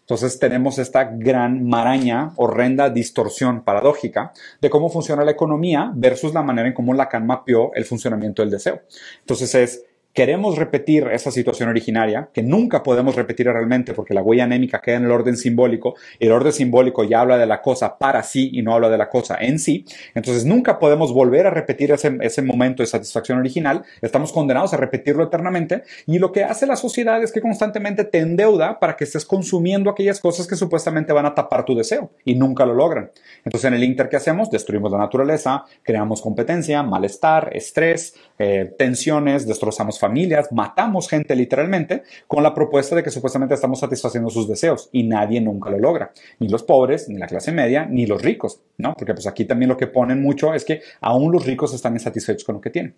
Entonces tenemos esta gran maraña, horrenda distorsión paradójica de cómo funciona la economía versus la manera en cómo Lacan mapeó el funcionamiento del deseo. Entonces es queremos repetir esa situación originaria, que nunca podemos repetir realmente porque la huella anémica queda en el orden simbólico, el orden simbólico ya habla de la cosa para sí y no habla de la cosa en sí, entonces nunca podemos volver a repetir ese, ese momento de satisfacción original, estamos condenados a repetirlo eternamente, y lo que hace la sociedad es que constantemente te endeuda para que estés consumiendo aquellas cosas que supuestamente van a tapar tu deseo, y nunca lo logran. Entonces en el inter que hacemos, destruimos la naturaleza, creamos competencia, malestar, estrés, eh, tensiones, destrozamos familias, matamos gente literalmente con la propuesta de que supuestamente estamos satisfaciendo sus deseos y nadie nunca lo logra, ni los pobres, ni la clase media, ni los ricos, ¿no? Porque pues aquí también lo que ponen mucho es que aún los ricos están insatisfechos con lo que tienen.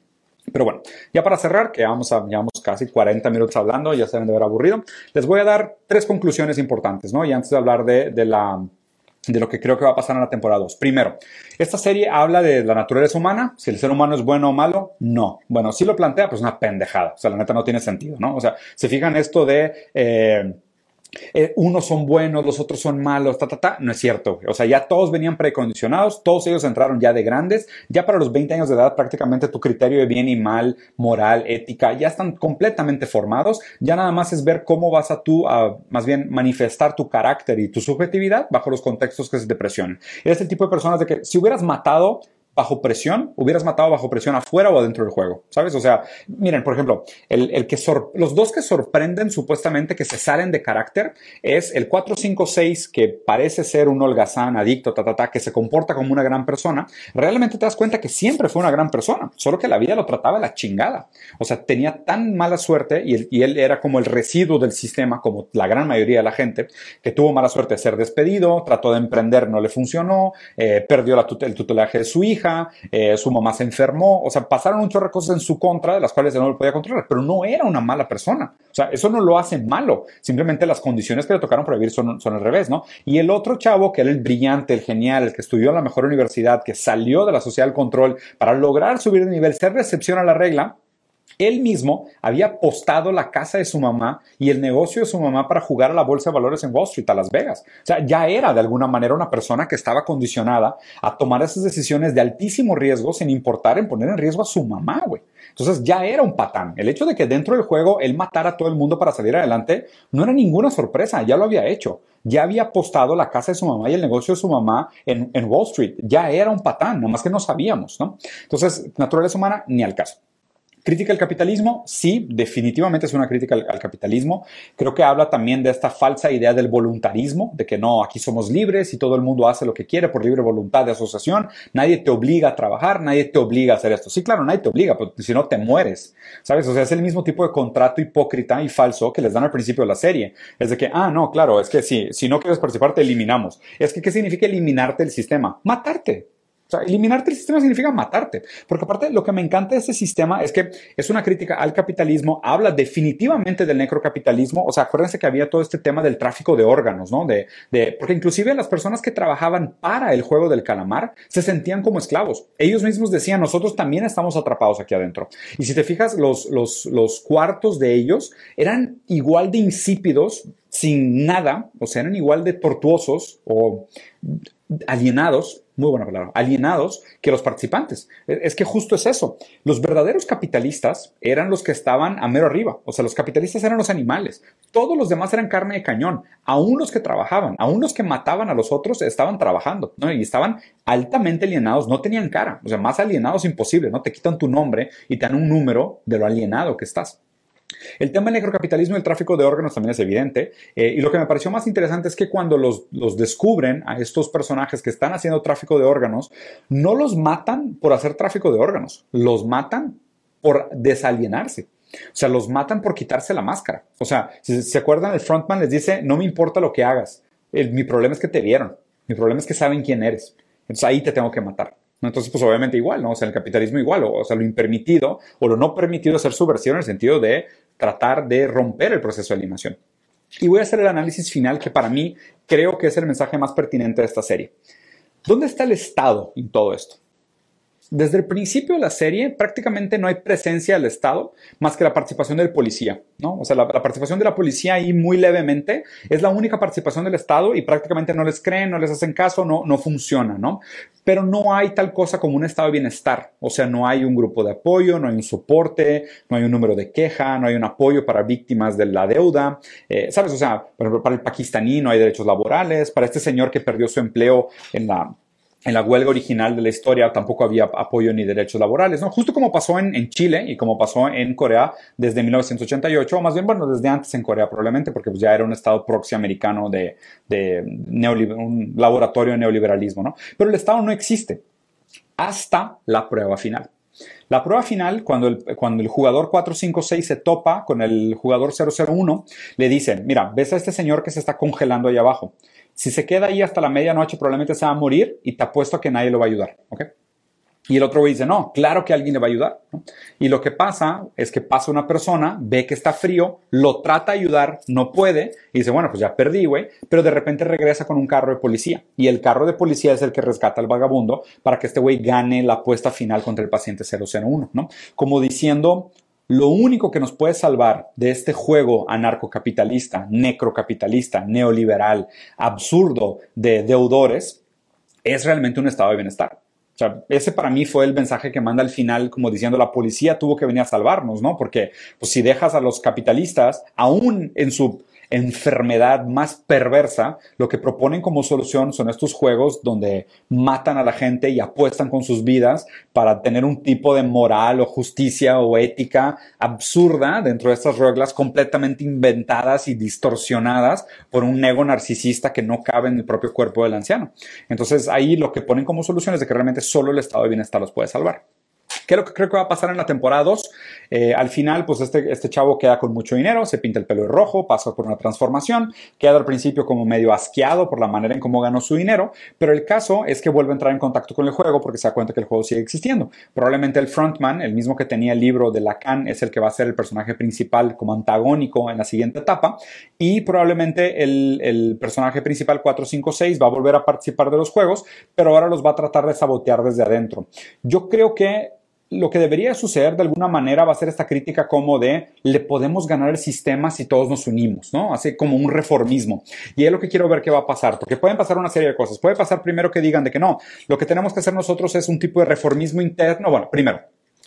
Pero bueno, ya para cerrar, que vamos a, llevamos casi 40 minutos hablando, ya se deben de ver aburrido, les voy a dar tres conclusiones importantes, ¿no? Y antes de hablar de, de la de lo que creo que va a pasar en la temporada 2. Primero, esta serie habla de la naturaleza humana, si el ser humano es bueno o malo, no. Bueno, si lo plantea, pues una pendejada, o sea, la neta no tiene sentido, ¿no? O sea, se fijan esto de... Eh, eh, unos son buenos, los otros son malos, ta, ta, ta. No es cierto. O sea, ya todos venían precondicionados, todos ellos entraron ya de grandes. Ya para los 20 años de edad, prácticamente tu criterio de bien y mal, moral, ética, ya están completamente formados. Ya nada más es ver cómo vas a tú, a, más bien, manifestar tu carácter y tu subjetividad bajo los contextos que se te presionen. Eres el tipo de personas de que si hubieras matado bajo presión, hubieras matado bajo presión afuera o adentro del juego, ¿sabes? O sea, miren, por ejemplo, el, que los dos que sorprenden supuestamente que se salen de carácter es el 456 que parece ser un holgazán, adicto, ta, ta, ta, que se comporta como una gran persona. Realmente te das cuenta que siempre fue una gran persona, solo que la vida lo trataba la chingada. O sea, tenía tan mala suerte y, él era como el residuo del sistema, como la gran mayoría de la gente, que tuvo mala suerte de ser despedido, trató de emprender, no le funcionó, eh, perdió la el tutelaje de su hija, eh, su mamá se enfermó, o sea, pasaron un chorro de cosas en su contra de las cuales él no lo podía controlar, pero no era una mala persona. O sea, eso no lo hace malo, simplemente las condiciones que le tocaron para vivir son, son al revés, ¿no? Y el otro chavo, que era el brillante, el genial, el que estudió en la mejor universidad, que salió de la sociedad del control para lograr subir de nivel, ser recepción a la regla, él mismo había apostado la casa de su mamá y el negocio de su mamá para jugar a la bolsa de valores en Wall Street, a Las Vegas. O sea, ya era de alguna manera una persona que estaba condicionada a tomar esas decisiones de altísimo riesgo sin importar en poner en riesgo a su mamá, güey. Entonces ya era un patán. El hecho de que dentro del juego él matara a todo el mundo para salir adelante no era ninguna sorpresa, ya lo había hecho. Ya había apostado la casa de su mamá y el negocio de su mamá en, en Wall Street. Ya era un patán, nada más que no sabíamos, ¿no? Entonces, naturaleza humana, ni al caso. ¿Crítica al capitalismo? Sí, definitivamente es una crítica al, capitalismo. Creo que habla también de esta falsa idea del voluntarismo, de que no, aquí somos libres y todo el mundo hace lo que quiere por libre voluntad de asociación. Nadie te obliga a trabajar, nadie te obliga a hacer esto. Sí, claro, nadie te obliga, porque si no te mueres. ¿Sabes? O sea, es el mismo tipo de contrato hipócrita y falso que les dan al principio de la serie. Es de que, ah, no, claro, es que si, si no quieres participar, te eliminamos. Es que, ¿qué significa eliminarte del sistema? Matarte. O sea, eliminarte el sistema significa matarte. Porque aparte, lo que me encanta de este sistema es que es una crítica al capitalismo, habla definitivamente del necrocapitalismo. O sea, acuérdense que había todo este tema del tráfico de órganos, ¿no? De, de, porque inclusive las personas que trabajaban para el juego del calamar se sentían como esclavos. Ellos mismos decían, nosotros también estamos atrapados aquí adentro. Y si te fijas, los, los, los cuartos de ellos eran igual de insípidos, sin nada, o sea, eran igual de tortuosos o alienados, muy buena palabra, alienados que los participantes. E, es que justo es eso. Los verdaderos capitalistas eran los que estaban a mero arriba, o sea, los capitalistas eran los animales. Todos los demás eran carne de cañón. Aún los que trabajaban, aún los que mataban a los otros estaban trabajando, ¿no? Y estaban altamente alienados, no tenían cara, o sea, más alienados imposible, ¿no? Te quitan tu nombre y te dan un número de lo alienado que estás. El tema del necrocapitalismo y el tráfico de órganos también es evidente. Eh, y lo que me pareció más interesante es que cuando los, descubren a estos personajes que están haciendo tráfico de órganos, no los matan por hacer tráfico de órganos, los matan por desalienarse. O sea, los matan por quitarse la máscara. O sea, si se acuerdan, el frontman les dice, no me importa lo que hagas, mi problema es que te vieron, mi problema es que saben quién eres. Entonces ahí te tengo que matar. Entonces, pues obviamente igual, ¿no? O sea, el capitalismo igual, o, sea, lo impermitido o lo no permitido es ser subversión en el sentido de tratar de romper el proceso de alienación. Y voy a hacer el análisis final que para mí creo que es el mensaje más pertinente de esta serie. ¿Dónde está el Estado en todo esto? Desde el principio de la serie prácticamente no hay presencia del Estado más que la participación del policía, ¿no? O sea, la, participación de la policía ahí muy levemente es la única participación del Estado y prácticamente no les creen, no les hacen caso, no, no funciona, ¿no? Pero no hay tal cosa como un estado de bienestar, o sea, no hay un grupo de apoyo, no hay un soporte, no hay un número de queja, no hay un apoyo para víctimas de la deuda, eh, ¿sabes? O sea, para el pakistaní no hay derechos laborales, para este señor que perdió su empleo en la en la huelga original de la historia tampoco había apoyo ni derechos laborales, ¿no? Justo como pasó en, Chile y como pasó en Corea desde 1988, o más bien, bueno, desde antes en Corea probablemente, porque pues, ya era un estado proxy americano de, de un laboratorio de neoliberalismo, ¿no? Pero el estado no existe hasta la prueba final. La prueba final, cuando el, cuando el jugador 456 se topa con el jugador 001, le dicen, mira, ves a este señor que se está congelando ahí abajo. Si se queda ahí hasta la medianoche, probablemente se va a morir y te apuesto a que nadie lo va a ayudar. ¿ok? Y el otro güey dice, no, claro que alguien le va a ayudar. Y lo que pasa es que pasa una persona, ve que está frío, lo trata de ayudar, no puede, y dice, bueno, pues ya perdí, güey, pero de repente regresa con un carro de policía. Y el carro de policía es el que rescata al vagabundo para que este güey gane la apuesta final contra el paciente 001, ¿no? Como diciendo, lo único que nos puede salvar de este juego anarcocapitalista, necrocapitalista, neoliberal, absurdo de deudores es realmente un estado de bienestar. O sea, ese para mí fue el mensaje que manda al final, como diciendo la policía tuvo que venir a salvarnos, ¿no? Porque pues, si dejas a los capitalistas, aún en su enfermedad más perversa, lo que proponen como solución son estos juegos donde matan a la gente y apuestan con sus vidas para tener un tipo de moral o justicia o ética absurda dentro de estas reglas completamente inventadas y distorsionadas por un ego narcisista que no cabe en el propio cuerpo del anciano. Entonces ahí lo que ponen como solución es de que realmente solo el estado de bienestar los puede salvar. ¿Qué es lo que creo que va a pasar en la temporada 2? Eh, al final, pues este, este chavo queda con mucho dinero, se pinta el pelo de rojo, pasa por una transformación, queda al principio como medio asqueado por la manera en cómo ganó su dinero, pero el caso es que vuelve a entrar en contacto con el juego porque se da cuenta que el juego sigue existiendo. Probablemente el frontman, el mismo que tenía el libro de Lacan, es el que va a ser el personaje principal como antagónico en la siguiente etapa y probablemente el, el personaje principal 456 va a volver a participar de los juegos, pero ahora los va a tratar de sabotear desde adentro. Yo creo que lo que debería suceder de alguna manera va a ser esta crítica como de le podemos ganar el sistema si todos nos unimos, ¿no? Así como un reformismo. Y es lo que quiero ver qué va a pasar, porque pueden pasar una serie de cosas. Puede pasar primero que digan de que no, lo que tenemos que hacer nosotros es un tipo de reformismo interno. Bueno, primero,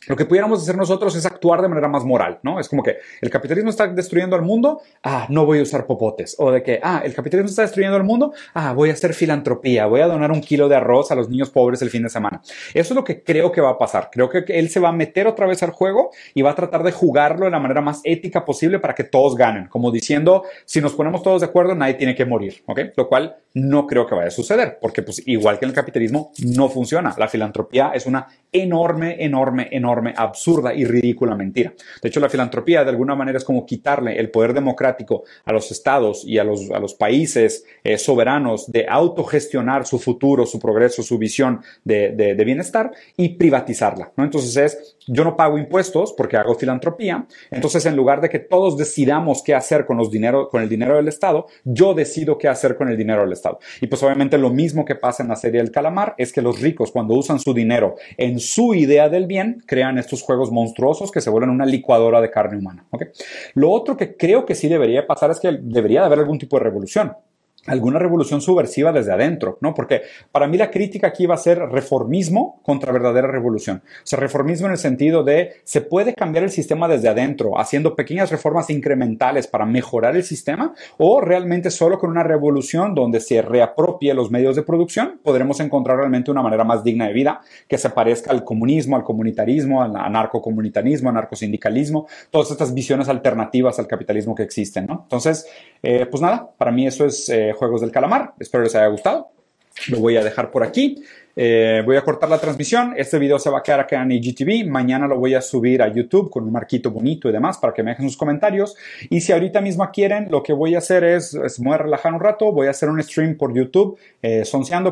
lo que pudiéramos hacer nosotros es actuar de manera más moral, ¿no? Es como que el capitalismo está destruyendo al mundo, ah, no voy a usar popotes. O de que, ah, el capitalismo está destruyendo al mundo, ah, voy a hacer filantropía, voy a donar un kilo de arroz a los niños pobres el fin de semana. Eso es lo que creo que va a pasar. Creo que él se va a meter otra vez al juego y va a tratar de jugarlo de la manera más ética posible para que todos ganen. Como diciendo, si nos ponemos todos de acuerdo, nadie tiene que morir, ¿ok? Lo cual no creo que vaya a suceder, porque pues igual que en el capitalismo no funciona. La filantropía es una enorme, enorme, enorme, absurda y ridícula mentira. De hecho, la filantropía de alguna manera es como quitarle el poder democrático a los estados y a los, a los países eh, soberanos de autogestionar su futuro, su progreso, su visión de, de, bienestar y privatizarla. Entonces es, yo no pago impuestos porque hago filantropía. Entonces, en lugar de que todos decidamos qué hacer con, los dinero, con el dinero del Estado, yo decido qué hacer con el dinero del Estado. Y pues obviamente lo mismo que pasa en la serie del calamar es que los ricos cuando usan su dinero en su idea del bien, crean estos juegos monstruosos que se vuelven una licuadora de carne humana. Lo otro que creo que sí debería pasar es que debería de haber algún tipo de revolución alguna revolución subversiva desde adentro, ¿no? Porque para mí la crítica aquí va a ser reformismo contra verdadera revolución. O sea, reformismo en el sentido de se puede cambiar el sistema desde adentro, haciendo pequeñas reformas incrementales para mejorar el sistema, o realmente solo con una revolución donde se reapropie los medios de producción, podremos encontrar realmente una manera más digna de vida que se parezca al comunismo, al comunitarismo, al anarcocomunitarismo, al narcosindicalismo, todas estas visiones alternativas al capitalismo que existen, ¿no? Entonces, eh, pues nada, para mí eso es... Eh, Juegos del Calamar. Espero les haya gustado. Lo voy a dejar por aquí. Eh, voy a cortar la transmisión. Este video se va a quedar acá en IGTV. Mañana lo voy a subir a YouTube con un marquito bonito y demás para que me dejen sus comentarios. Y si ahorita mismo quieren, lo que voy a hacer es, es me voy a relajar un rato. Voy a hacer un stream por YouTube, eh,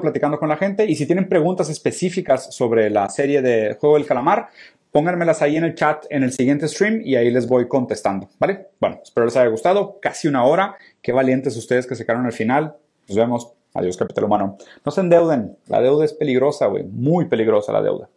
platicando con la gente. Y si tienen preguntas específicas sobre la serie de Juego del Calamar, pónganmelas ahí en el chat en el siguiente stream y ahí les voy contestando, ¿vale? Bueno, espero les haya gustado. Casi una hora. Qué valientes ustedes que se quedaron al final. Nos vemos. Adiós, capital humano. No se endeuden. La deuda es peligrosa, güey. Muy peligrosa la deuda.